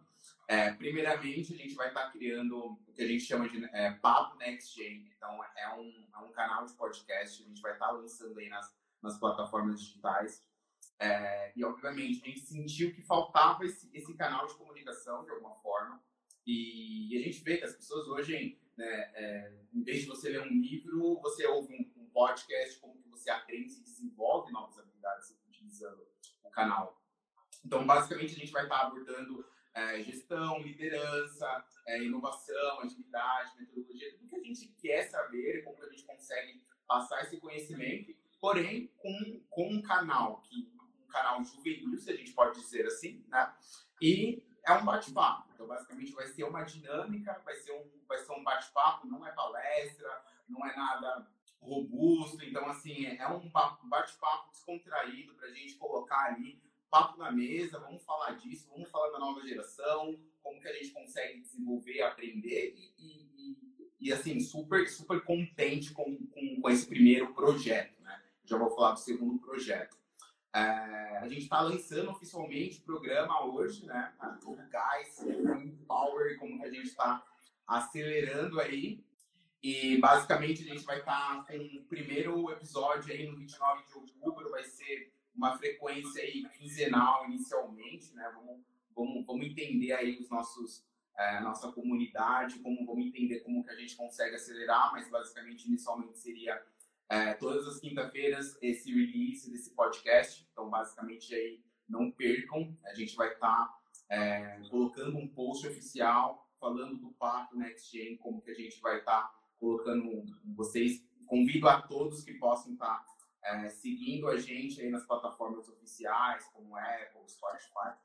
É, primeiramente, a gente vai estar criando o que a gente chama de é, Papo Next Gen. Então, é um, é um canal de podcast. A gente vai estar lançando aí nas, nas plataformas digitais. É, e, obviamente, a gente sentiu que faltava esse, esse canal de comunicação, de alguma forma. E, e a gente vê que as pessoas hoje, né, é, em vez de você ler um livro, você ouve um, um podcast, como que você aprende e desenvolve novas habilidades utilizando o canal. Então, basicamente, a gente vai estar abordando é, gestão, liderança, é, inovação, agilidade, metodologia, tudo que a gente quer saber, como que a gente consegue passar esse conhecimento, porém com, com um canal que canal juvenil, se a gente pode dizer assim, né? E é um bate-papo. Então, basicamente, vai ser uma dinâmica, vai ser um, vai ser um bate-papo, não é palestra, não é nada robusto. Então, assim, é um bate-papo descontraído para a gente colocar ali papo na mesa, vamos falar disso, vamos falar da nova geração, como que a gente consegue desenvolver, aprender e, e, e, assim, super, super contente com, com, com esse primeiro projeto, né? já vou falar do segundo projeto. É, a gente está lançando oficialmente o programa hoje, né? O Gás, o Power, como que a gente está acelerando aí. E basicamente a gente vai estar tá com o primeiro episódio aí no 29 de outubro, vai ser uma frequência aí quinzenal inicialmente, né? Vamos, vamos, vamos entender aí os nossos é, nossa comunidade, como vamos entender como que a gente consegue acelerar, mas basicamente inicialmente seria é, todas as quinta-feiras esse release desse podcast. Então, basicamente, aí não percam. A gente vai estar tá, é, colocando um post oficial falando do Papo Next Gen, como que a gente vai estar tá colocando vocês. Convido a todos que possam estar tá, é, seguindo a gente aí nas plataformas oficiais, como Apple, Spotify.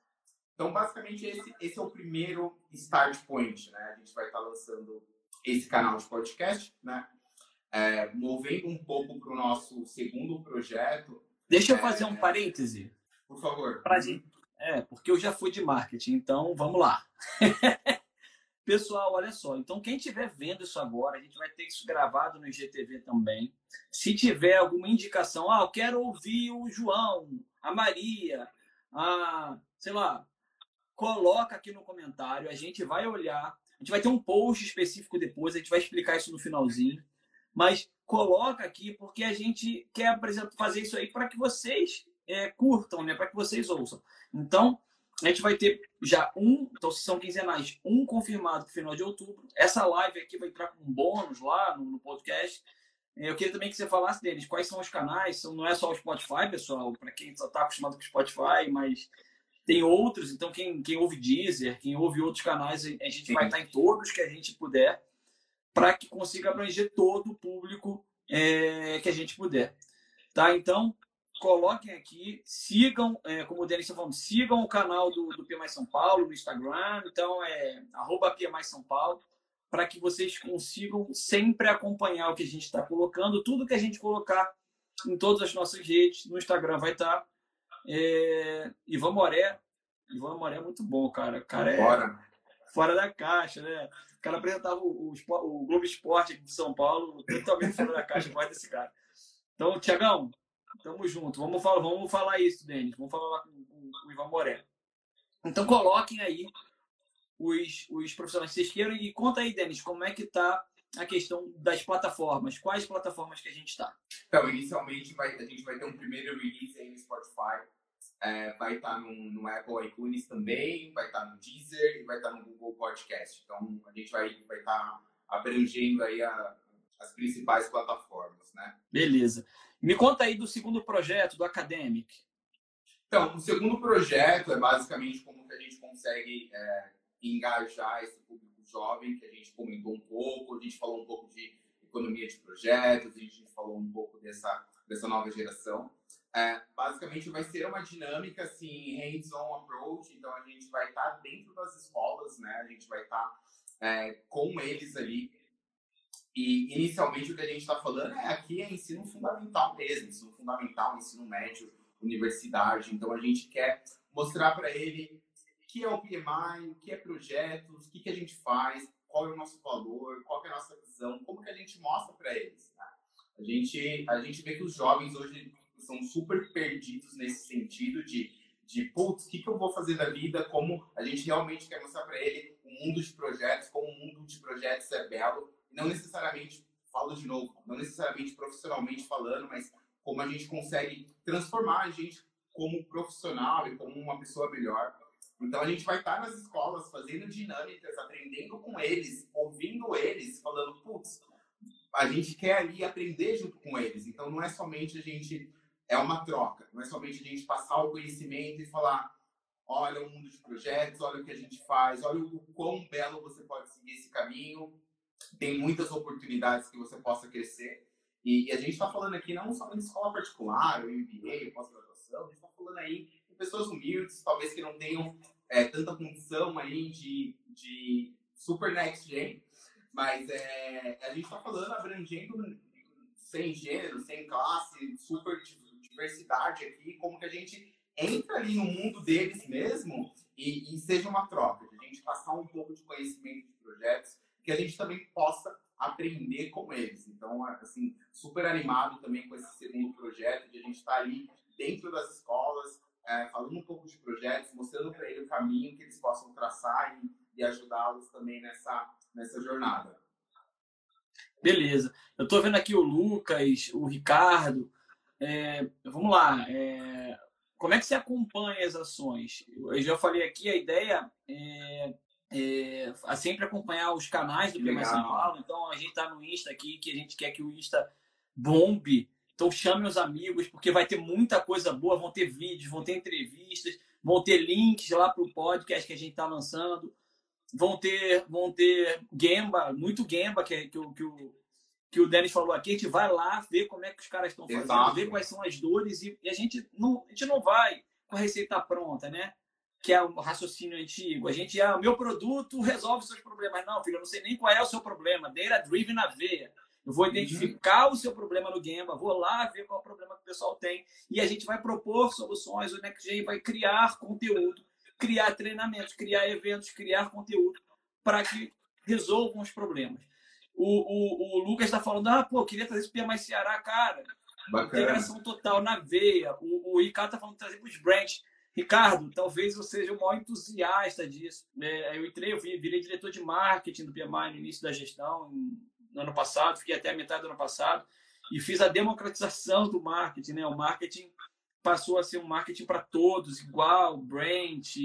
Então, basicamente, esse, esse é o primeiro start point, né? A gente vai estar tá lançando esse canal de podcast, né? É, movendo um pouco para o nosso segundo projeto. Deixa eu é, fazer um parêntese. Por favor. Pra gente, é, porque eu já fui de marketing, então vamos lá. Pessoal, olha só. Então, quem estiver vendo isso agora, a gente vai ter isso gravado no IGTV também. Se tiver alguma indicação, ah, eu quero ouvir o João, a Maria, a, sei lá, coloca aqui no comentário, a gente vai olhar, a gente vai ter um post específico depois, a gente vai explicar isso no finalzinho mas coloca aqui porque a gente quer apresentar, fazer isso aí para que vocês é, curtam, né? Para que vocês ouçam. Então, a gente vai ter já um, então se são quinzenais, um confirmado no final de outubro. Essa live aqui vai entrar com um bônus lá no, no podcast. Eu queria também que você falasse deles, quais são os canais, não é só o Spotify, pessoal, para quem só está acostumado com o Spotify, mas tem outros, então quem, quem ouve Deezer, quem ouve outros canais, a gente vai estar em todos que a gente puder para que consiga abranger todo o público é, que a gente puder. Tá? Então, coloquem aqui, sigam, é, como o Denis está falando, sigam o canal do, do Mais São Paulo no Instagram, então é arroba Mais São Paulo, para que vocês consigam sempre acompanhar o que a gente está colocando, tudo que a gente colocar em todas as nossas redes, no Instagram vai estar. Tá. É, Ivan Moré, Ivan Moré é muito bom, cara. Cara é Bora. Fora da caixa, né? O cara apresentava o, o, o Globo Esporte de São Paulo, totalmente fora da caixa, voz desse cara. Então, Tiagão, tamo junto. Vamos falar, vamos falar isso, Denis. Vamos falar com, com, com o Ivan Moré. Então, coloquem aí os, os profissionais que vocês queiram e conta aí, Denis, como é que tá a questão das plataformas. Quais plataformas que a gente está? Então, inicialmente vai, a gente vai ter um primeiro release aí no Spotify é, vai estar tá no, no, Apple iTunes também, vai estar tá no Deezer e vai estar tá no Google Podcast. Então, a gente vai estar vai tá abrangendo aí a, as principais plataformas, né? Beleza. Me conta aí do segundo projeto, do Academic. Então, o segundo projeto é basicamente como que a gente consegue é, engajar esse público jovem, que a gente comentou um pouco, a gente falou um pouco de economia de projetos, a gente falou um pouco dessa, dessa nova geração. É, basicamente vai ser uma dinâmica assim, hands-on approach, então a gente vai estar tá dentro das escolas, né? A gente vai estar tá, é, com eles ali. E inicialmente o que a gente está falando é aqui é ensino fundamental mesmo, ensino fundamental, ensino médio, universidade. Então a gente quer mostrar para ele o que é o PMI, o que é projetos, o que, que a gente faz, qual é o nosso valor, qual é a nossa visão, como que a gente mostra para eles. Né? A gente, a gente vê que os jovens hoje são super perdidos nesse sentido de, de putz, o que, que eu vou fazer da vida, como a gente realmente quer mostrar para ele o um mundo de projetos, como o um mundo de projetos é belo, não necessariamente, falo de novo, não necessariamente profissionalmente falando, mas como a gente consegue transformar a gente como profissional e como uma pessoa melhor. Então a gente vai estar nas escolas fazendo dinâmicas, aprendendo com eles, ouvindo eles, falando, putz, a gente quer ali aprender junto com eles. Então não é somente a gente é uma troca. Não é somente a gente passar o conhecimento e falar: olha o mundo de projetos, olha o que a gente faz, olha o quão belo você pode seguir esse caminho. Tem muitas oportunidades que você possa crescer. E, e a gente está falando aqui não somente de escola particular, o MBA, pós-graduação, a gente está falando aí de pessoas humildes, talvez que não tenham é, tanta condição aí de, de super next gen, mas é, a gente está falando abrangendo sem gênero, sem classe, super diversidade aqui, como que a gente entra ali no mundo deles mesmo e, e seja uma troca, de a gente passar um pouco de conhecimento de projetos, que a gente também possa aprender com eles. Então, assim, super animado também com esse segundo projeto, de a gente estar tá ali dentro das escolas, é, falando um pouco de projetos, mostrando para eles o caminho que eles possam traçar e, e ajudá-los também nessa, nessa jornada. Beleza. Eu estou vendo aqui o Lucas, o Ricardo. É, vamos lá. É, como é que você acompanha as ações? Eu já falei aqui, a ideia é, é sempre acompanhar os canais do PMI São Paulo. Então, a gente está no Insta aqui, que a gente quer que o Insta bombe. Então, chame os amigos, porque vai ter muita coisa boa. Vão ter vídeos, vão ter entrevistas, vão ter links lá para o podcast que a gente está lançando vão ter, vão ter Gemba, muito Gemba, que, que, que, o, que o Denis falou aqui. A gente vai lá ver como é que os caras estão fazendo, Exato. ver quais são as dores, e, e, a, gente não, a gente não vai com a receita pronta, né? Que é o raciocínio antigo. A gente, ah, o meu produto resolve seus problemas. Não, filho, eu não sei nem qual é o seu problema. Data driven na veia. Eu vou identificar uhum. o seu problema no Gemba, vou lá ver qual é o problema que o pessoal tem e a gente vai propor soluções. O NextGen vai criar conteúdo criar treinamentos, criar eventos, criar conteúdo para que resolvam os problemas. O, o, o Lucas está falando, ah, pô, queria trazer isso para mais Ceará, cara. Bacana. Integração total na veia. O, o Ricardo está falando de trazer para os brands. Ricardo, talvez eu seja o maior entusiasta disso. É, eu entrei, eu virei diretor de marketing do PMI no início da gestão, no ano passado, fiquei até a metade do ano passado, e fiz a democratização do marketing. Né? O marketing passou a ser um marketing para todos, igual, Brent,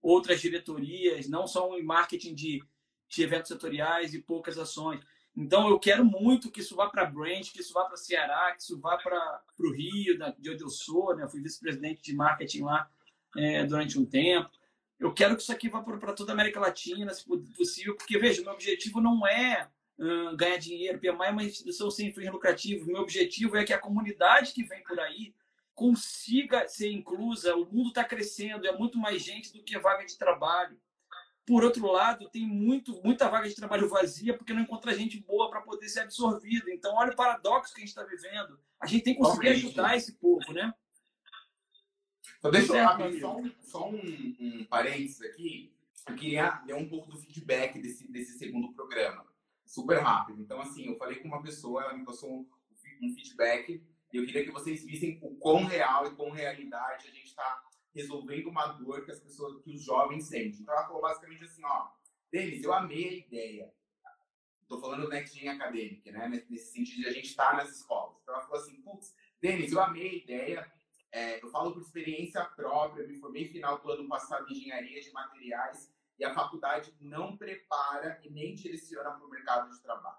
outras diretorias, não só um marketing de, de eventos setoriais e poucas ações. Então, eu quero muito que isso vá para Brent, que isso vá para Ceará, que isso vá para o Rio, de onde eu sou, né? Eu fui vice-presidente de marketing lá é, durante um tempo. Eu quero que isso aqui vá para toda a América Latina, se possível, porque, veja, meu objetivo não é uh, ganhar dinheiro, PMI é uma instituição sem fins lucrativos. Meu objetivo é que a comunidade que vem por aí consiga ser inclusa. O mundo está crescendo, é muito mais gente do que vaga de trabalho. Por outro lado, tem muito, muita vaga de trabalho vazia porque não encontra gente boa para poder ser absorvida. Então, olha o paradoxo que a gente está vivendo. A gente tem que conseguir ajudar esse povo, né? Então, deixa eu abrir só, um, só um, um parênteses aqui. Eu queria dar um pouco do feedback desse, desse segundo programa. Super rápido. Então, assim, eu falei com uma pessoa, ela me passou um, um feedback e eu queria que vocês vissem o quão real e quão realidade a gente está resolvendo uma dor que as pessoas, que os jovens sentem. Então ela falou basicamente assim, ó, Denis, eu amei a ideia. Estou falando do Next Gen Academic, né? Nesse sentido de a gente estar tá nas escolas. Então ela falou assim, putz, Denis, eu amei a ideia. É, eu falo por experiência própria, me formei final do ano passado em engenharia de materiais e a faculdade não prepara e nem direciona para o mercado de trabalho.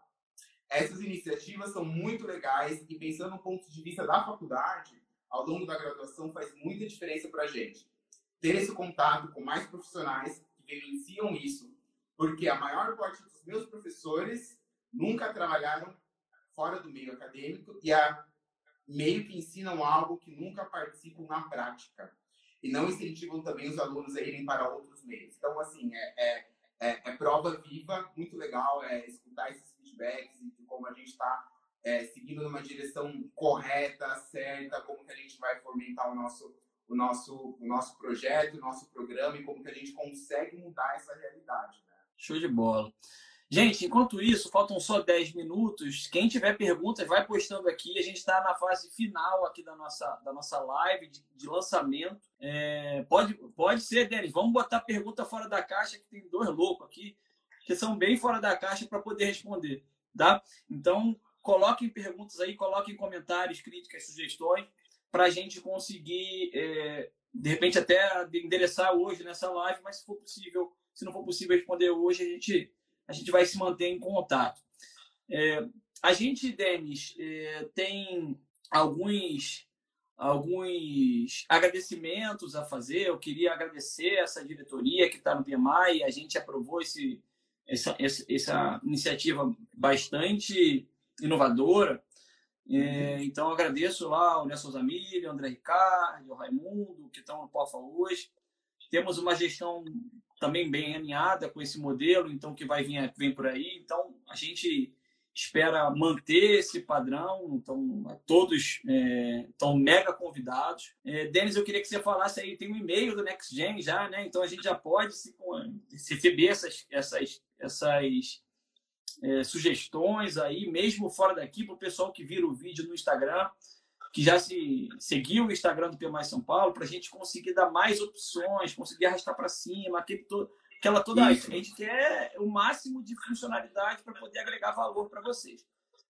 Essas iniciativas são muito legais e pensando no ponto de vista da faculdade, ao longo da graduação faz muita diferença para a gente. Ter esse contato com mais profissionais que vivenciam isso, porque a maior parte dos meus professores nunca trabalharam fora do meio acadêmico e a meio que ensinam algo que nunca participam na prática e não incentivam também os alunos a irem para outros meios. Então, assim, é, é, é, é prova viva, muito legal é, escutar esses feedbacks e como a gente está é, seguindo numa direção correta, certa, como que a gente vai fomentar o nosso, o nosso, o nosso projeto, o nosso programa e como que a gente consegue mudar essa realidade. Né? Show de bola. Gente, enquanto isso, faltam só 10 minutos. Quem tiver perguntas, vai postando aqui. A gente está na fase final aqui da nossa, da nossa live de, de lançamento. É, pode, pode ser, Denis. Vamos botar pergunta fora da caixa, que tem dois loucos aqui que são bem fora da caixa para poder responder, tá? Então, coloquem perguntas aí, coloquem comentários, críticas, sugestões, para a gente conseguir, é, de repente, até endereçar hoje nessa live, mas se for possível, se não for possível responder hoje, a gente, a gente vai se manter em contato. É, a gente, Denis, é, tem alguns alguns agradecimentos a fazer. Eu queria agradecer essa diretoria que está no PMI. A gente aprovou esse, essa, essa, essa iniciativa bastante inovadora. É, uhum. então, agradeço lá ao Nelson ao André Ricardo, ao Raimundo, que estão no POFA hoje. Temos uma gestão também bem alinhada com esse modelo, então, que vai vir vem por aí. Então, a gente espera manter esse padrão. Então, todos é, estão mega convidados. É, Denis, eu queria que você falasse aí, tem um e-mail do NextGen já, né? Então a gente já pode se, se receber essas, essas, essas é, sugestões aí, mesmo fora daqui, para o pessoal que vira o vídeo no Instagram, que já se seguiu o Instagram do P Mais São Paulo, para a gente conseguir dar mais opções, conseguir arrastar para cima, aquele to, aquela toda. Isso. A gente quer o máximo de funcionalidade para poder agregar valor para vocês.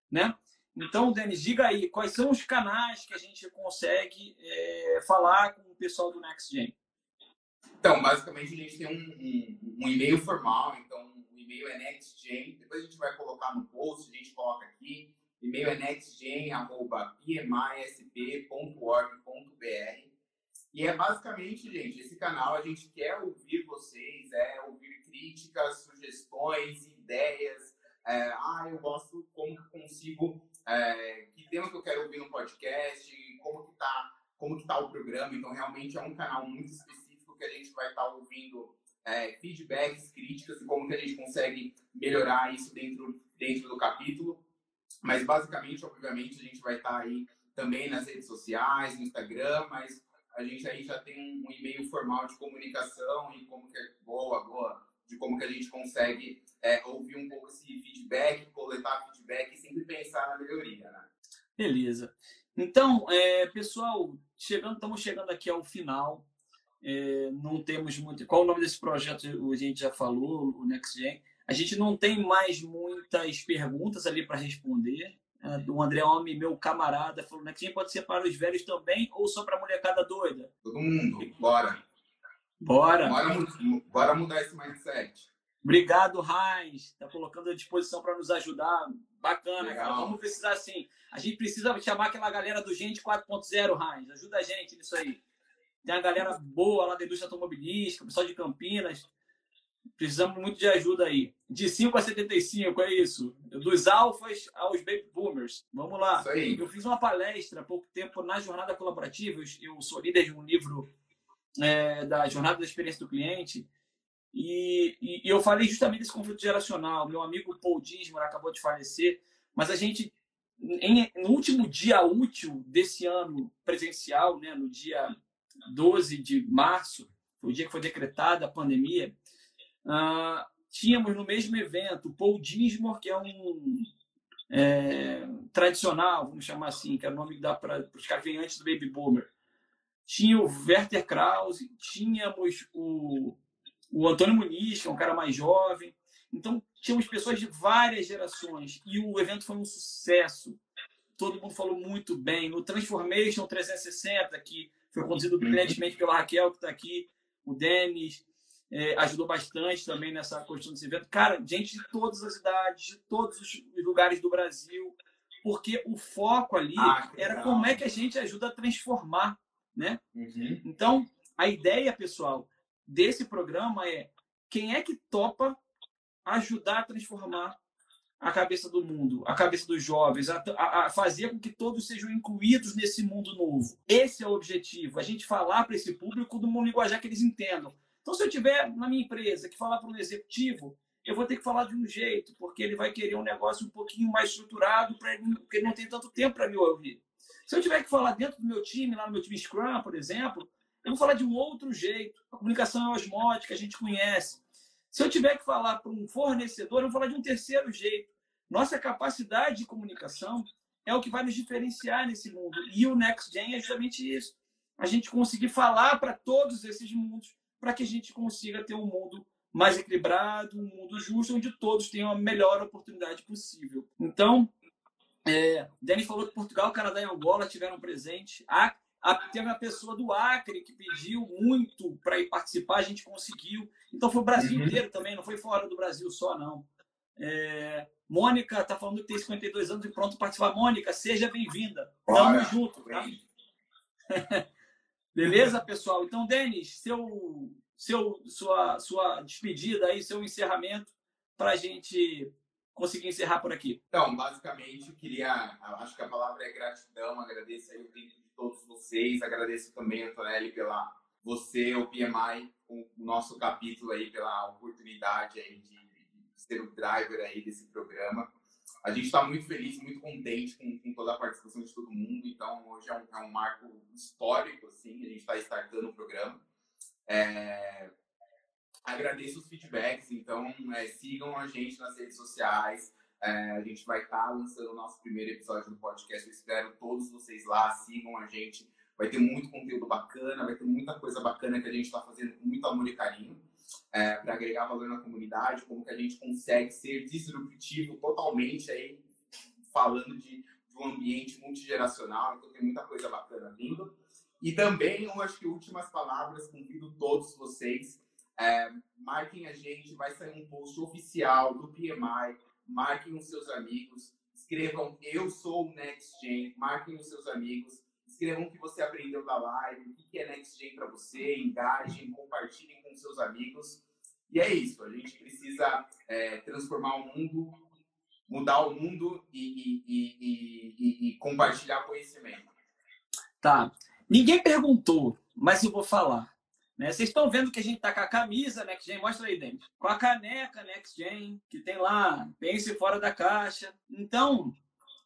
Né? Então, Denis, diga aí, quais são os canais que a gente consegue é, falar com o pessoal do NextGen? Então, basicamente, a gente tem um, um, um e-mail formal, então e-mail é nextgen, depois a gente vai colocar no post, a gente coloca aqui, e-mail é nextgen.pmisp.org.br e é basicamente, gente, esse canal a gente quer ouvir vocês, é ouvir críticas, sugestões, ideias, é, ah, eu gosto, como que consigo, é, que tema que eu quero ouvir no podcast, como que tá, como que tá o programa. Então, realmente é um canal muito específico que a gente vai estar tá ouvindo é, feedbacks, críticas e como que a gente consegue melhorar isso dentro, dentro do capítulo. Mas, basicamente, obviamente, a gente vai estar tá aí também nas redes sociais, no Instagram, mas a gente aí já tem um e-mail formal de comunicação e como que é boa, boa, de como que a gente consegue é, ouvir um pouco esse feedback, coletar feedback e sempre pensar na melhoria, né? Beleza. Então, é, pessoal, chegando, estamos chegando aqui ao final. É, não temos muito. Qual o nome desse projeto? A gente já falou, o NextGen. A gente não tem mais muitas perguntas ali para responder. É, o André Homem, meu camarada, falou: NextGen pode ser para os velhos também ou só para a molecada doida? Todo mundo, bora. Bora. Bora, bora mudar esse mindset. Obrigado, Heinz. Está colocando à disposição para nos ajudar. Bacana, cara. Vamos precisar assim. A gente precisa chamar aquela galera do Gente 4.0, Heinz. Ajuda a gente nisso aí. Tem a galera boa lá da indústria automobilística, pessoal de Campinas. Precisamos muito de ajuda aí. De 5 a 75, é isso. Dos alfas aos baby boomers. Vamos lá. Eu fiz uma palestra há pouco tempo na Jornada Colaborativa. Eu sou líder de um livro é, da Jornada da Experiência do Cliente. E, e, e, eu falei justamente desse conflito geracional. Meu amigo Paul Dismar acabou de falecer, mas a gente, em, no último dia útil desse ano presencial, né, no dia 12 de março, o dia que foi decretada a pandemia, uh, tínhamos no mesmo evento Paul Dismore, que é um é, tradicional, vamos chamar assim, que é o nome que dá para os caras que vêm antes do Baby Boomer. Tinha o Werther Krause, tínhamos o o Antônio Muniz, que é um cara mais jovem. Então, tínhamos pessoas de várias gerações e o evento foi um sucesso. Todo mundo falou muito bem. No Transformation 360, que foi conduzido brilhantemente pela Raquel, que está aqui, o Denis, é, ajudou bastante também nessa construção desse evento. Cara, gente de todas as idades, de todos os lugares do Brasil, porque o foco ali ah, era como é que a gente ajuda a transformar, né? Uhum. Então, a ideia, pessoal, desse programa é quem é que topa ajudar a transformar a cabeça do mundo, a cabeça dos jovens, a, a, a, fazer com que todos sejam incluídos nesse mundo novo. Esse é o objetivo, a gente falar para esse público de uma linguagem que eles entendam. Então, se eu tiver na minha empresa que falar para um executivo, eu vou ter que falar de um jeito, porque ele vai querer um negócio um pouquinho mais estruturado, pra porque ele não tem tanto tempo para me ouvir. Se eu tiver que falar dentro do meu time, lá no meu time Scrum, por exemplo, eu vou falar de um outro jeito. A comunicação é osmótica, a gente conhece. Se eu tiver que falar para um fornecedor, eu vou falar de um terceiro jeito. Nossa capacidade de comunicação é o que vai nos diferenciar nesse mundo. E o NextGen é justamente isso. A gente conseguir falar para todos esses mundos para que a gente consiga ter um mundo mais equilibrado, um mundo justo, onde todos tenham a melhor oportunidade possível. Então, é, Denis falou que Portugal, Canadá e Angola tiveram presente. A Teve uma pessoa do Acre que pediu muito para ir participar, a gente conseguiu. Então foi o Brasil uhum. inteiro também, não foi fora do Brasil só, não. É... Mônica está falando que tem 52 anos e pronto para participar. Mônica, seja bem-vinda. Tamo junto, tá? Beleza, pessoal? Então, Denis, seu, seu, sua, sua despedida aí, seu encerramento, para a gente conseguir encerrar por aqui. Então, basicamente, eu queria. Acho que a palavra é gratidão, agradeço aí o tempo todos vocês. Agradeço também, Antonelli, pela você, o PMI, o nosso capítulo aí, pela oportunidade aí de, de ser o driver aí desse programa. A gente está muito feliz, muito contente com, com, toda a participação de todo mundo. Então, hoje é um, é um marco histórico, assim, a gente está startando o programa. É... Agradeço os feedbacks, então é, sigam a gente nas redes sociais, É, a gente vai estar tá lançando o nosso primeiro episódio do podcast. Eu espero todos vocês lá, sigam a gente. Vai ter muito conteúdo bacana, vai ter muita coisa bacana que a gente está fazendo com muito amor e carinho é, para agregar valor na comunidade, como que a gente consegue ser disruptivo totalmente aí, falando de, de um ambiente multigeracional, então tem muita coisa bacana vindo. E também, eu acho que últimas palavras, convido todos vocês, é, marquem a gente, vai sair um post oficial do PMI, marquem os seus amigos, escrevam eu sou o NextGen, marquem os seus amigos, escrevam o que você aprendeu da live, o que é NextGen para você, engajem, compartilhem com seus amigos. E é isso, a gente precisa é, transformar o mundo, mudar o mundo e, e, e, e, compartilhar conhecimento. Tá. Ninguém perguntou, mas eu vou falar. Né? Vocês estão vendo que a gente está com a camisa NextGen, mostra aí, dentro. Com a caneca NextGen, que tem lá, pense fora da caixa. Então,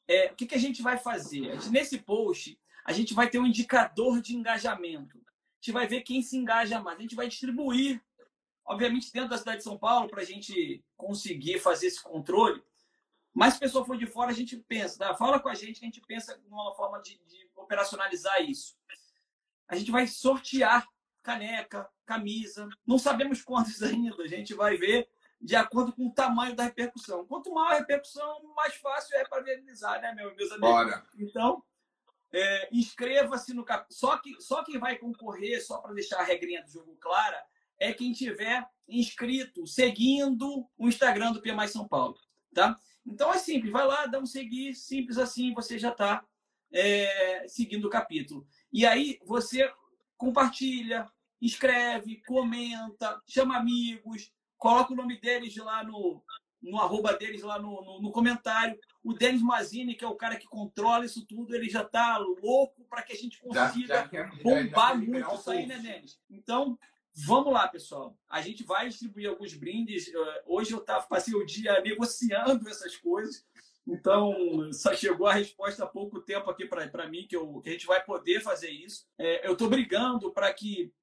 é, o que, que a gente vai fazer? Gente, nesse post, a gente vai ter um indicador de engajamento. A gente vai ver quem se engaja mais. A gente vai distribuir obviamente dentro da cidade de São Paulo, para a gente conseguir fazer esse controle. Mas se a pessoa for de fora, a gente pensa, tá? fala com a gente que a gente pensa numa forma de, de operacionalizar isso. A gente vai sortear caneca, camisa, não sabemos quantos ainda, a gente vai ver de acordo com o tamanho da repercussão. Quanto maior a repercussão, mais fácil é para viabilizar, né, meus amigos? Bora. Então, é, inscreva-se no cap... só que só quem vai concorrer, só para deixar a regrinha do jogo clara, é quem tiver inscrito, seguindo o Instagram do Pia Mais São Paulo, tá? Então é simples, vai lá, dá um seguir, simples assim, você já está é, seguindo o capítulo. E aí você compartilha, escreve, comenta, chama amigos, coloca o nome deles lá no, no arroba deles lá no, no, no comentário. O Denis Mazini, que é o cara que controla isso tudo, ele já está louco para que a gente consiga já, já quer, bombar já, muito isso aí, né, Denis? Então, Vamos lá, pessoal. A gente vai distribuir alguns brindes. Hoje eu tava, passei o dia negociando essas coisas. Então, só chegou a resposta há pouco tempo aqui para mim que, eu, que, a gente vai poder fazer isso. É, eu estou brigando para que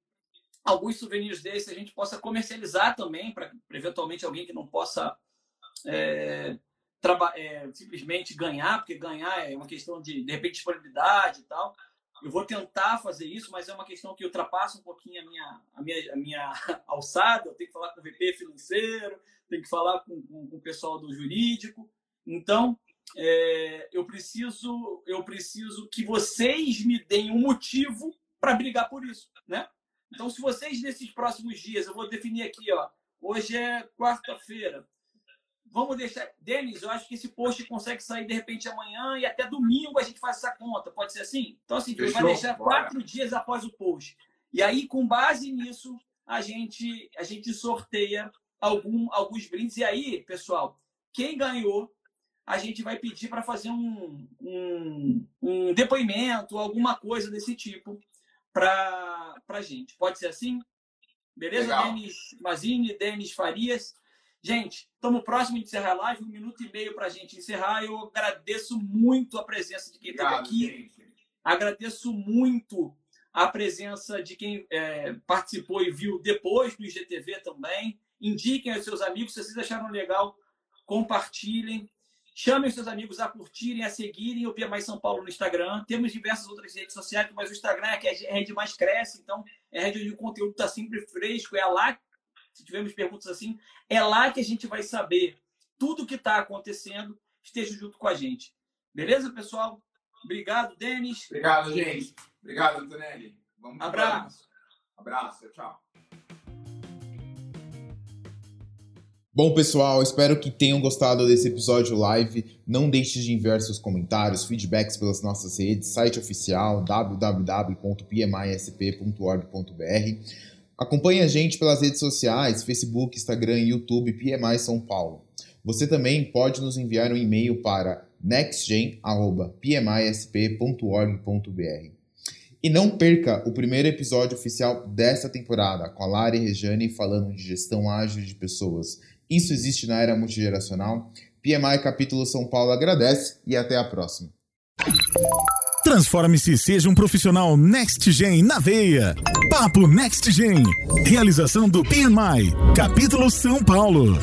alguns souvenirs desses a gente possa comercializar também, para eventualmente alguém que não possa é, é, simplesmente ganhar, porque ganhar é uma questão de, de repente, disponibilidade e tal. Eu vou tentar fazer isso, mas é uma questão que ultrapassa um pouquinho a minha, a minha, a minha alçada. Eu tenho que falar com o VP financeiro, tenho que falar com, com, com o pessoal do jurídico. Então, é, eu preciso eu preciso que vocês me deem um motivo para brigar por isso, né? Então, se vocês nesses próximos dias, eu vou definir aqui, ó, hoje é quarta-feira, Vamos deixar. Denis, eu acho que esse post consegue sair de repente amanhã e até domingo a gente faz essa conta. Pode ser assim? Então, assim, Fechou? vai deixar Bora. quatro dias após o post. E aí, com base nisso, a gente, a gente sorteia algum, alguns brindes. E aí, pessoal, quem ganhou, a gente vai pedir para fazer um, um, um depoimento, alguma coisa desse tipo para a gente. Pode ser assim? Beleza, Legal. Denis Mazini, Denis Farias. Gente, estamos próximo de encerrar a live, um minuto e meio para a gente encerrar. Eu agradeço muito a presença de quem esteve aqui. Gente. Agradeço muito a presença de quem é, participou e viu depois do IGTV também. Indiquem aos seus amigos, se vocês acharam legal, compartilhem. Chamem os seus amigos a curtirem, a seguirem o Pia Mais São Paulo no Instagram. Temos diversas outras redes sociais, mas o Instagram é que a rede mais cresce, então é a rede onde o conteúdo está sempre fresco. É lá se tivermos perguntas assim, é lá que a gente vai saber tudo o que está acontecendo. Esteja junto com a gente. Beleza, pessoal? Obrigado, Denis. Obrigado, gente. Obrigado, Antonelli. Vamos Abraço. Abraço. Tchau. Bom, pessoal, espero que tenham gostado desse episódio live. Não deixe de enviar seus comentários, feedbacks pelas nossas redes, site oficial www.pmisp.org.br. Acompanhe a gente pelas redes sociais, Facebook, Instagram YouTube PMI São Paulo. Você também pode nos enviar um e-mail para nextgen@pmisp.org.br. E não perca o primeiro episódio oficial desta temporada, com a Lara e Rejane falando de gestão ágil de pessoas. Isso existe na era multigeracional? PMI Capítulo São Paulo agradece e até a próxima. Transforme-se e seja um profissional NextGen na veia. Papo NextGen. Realização do PMI. Capítulo São Paulo.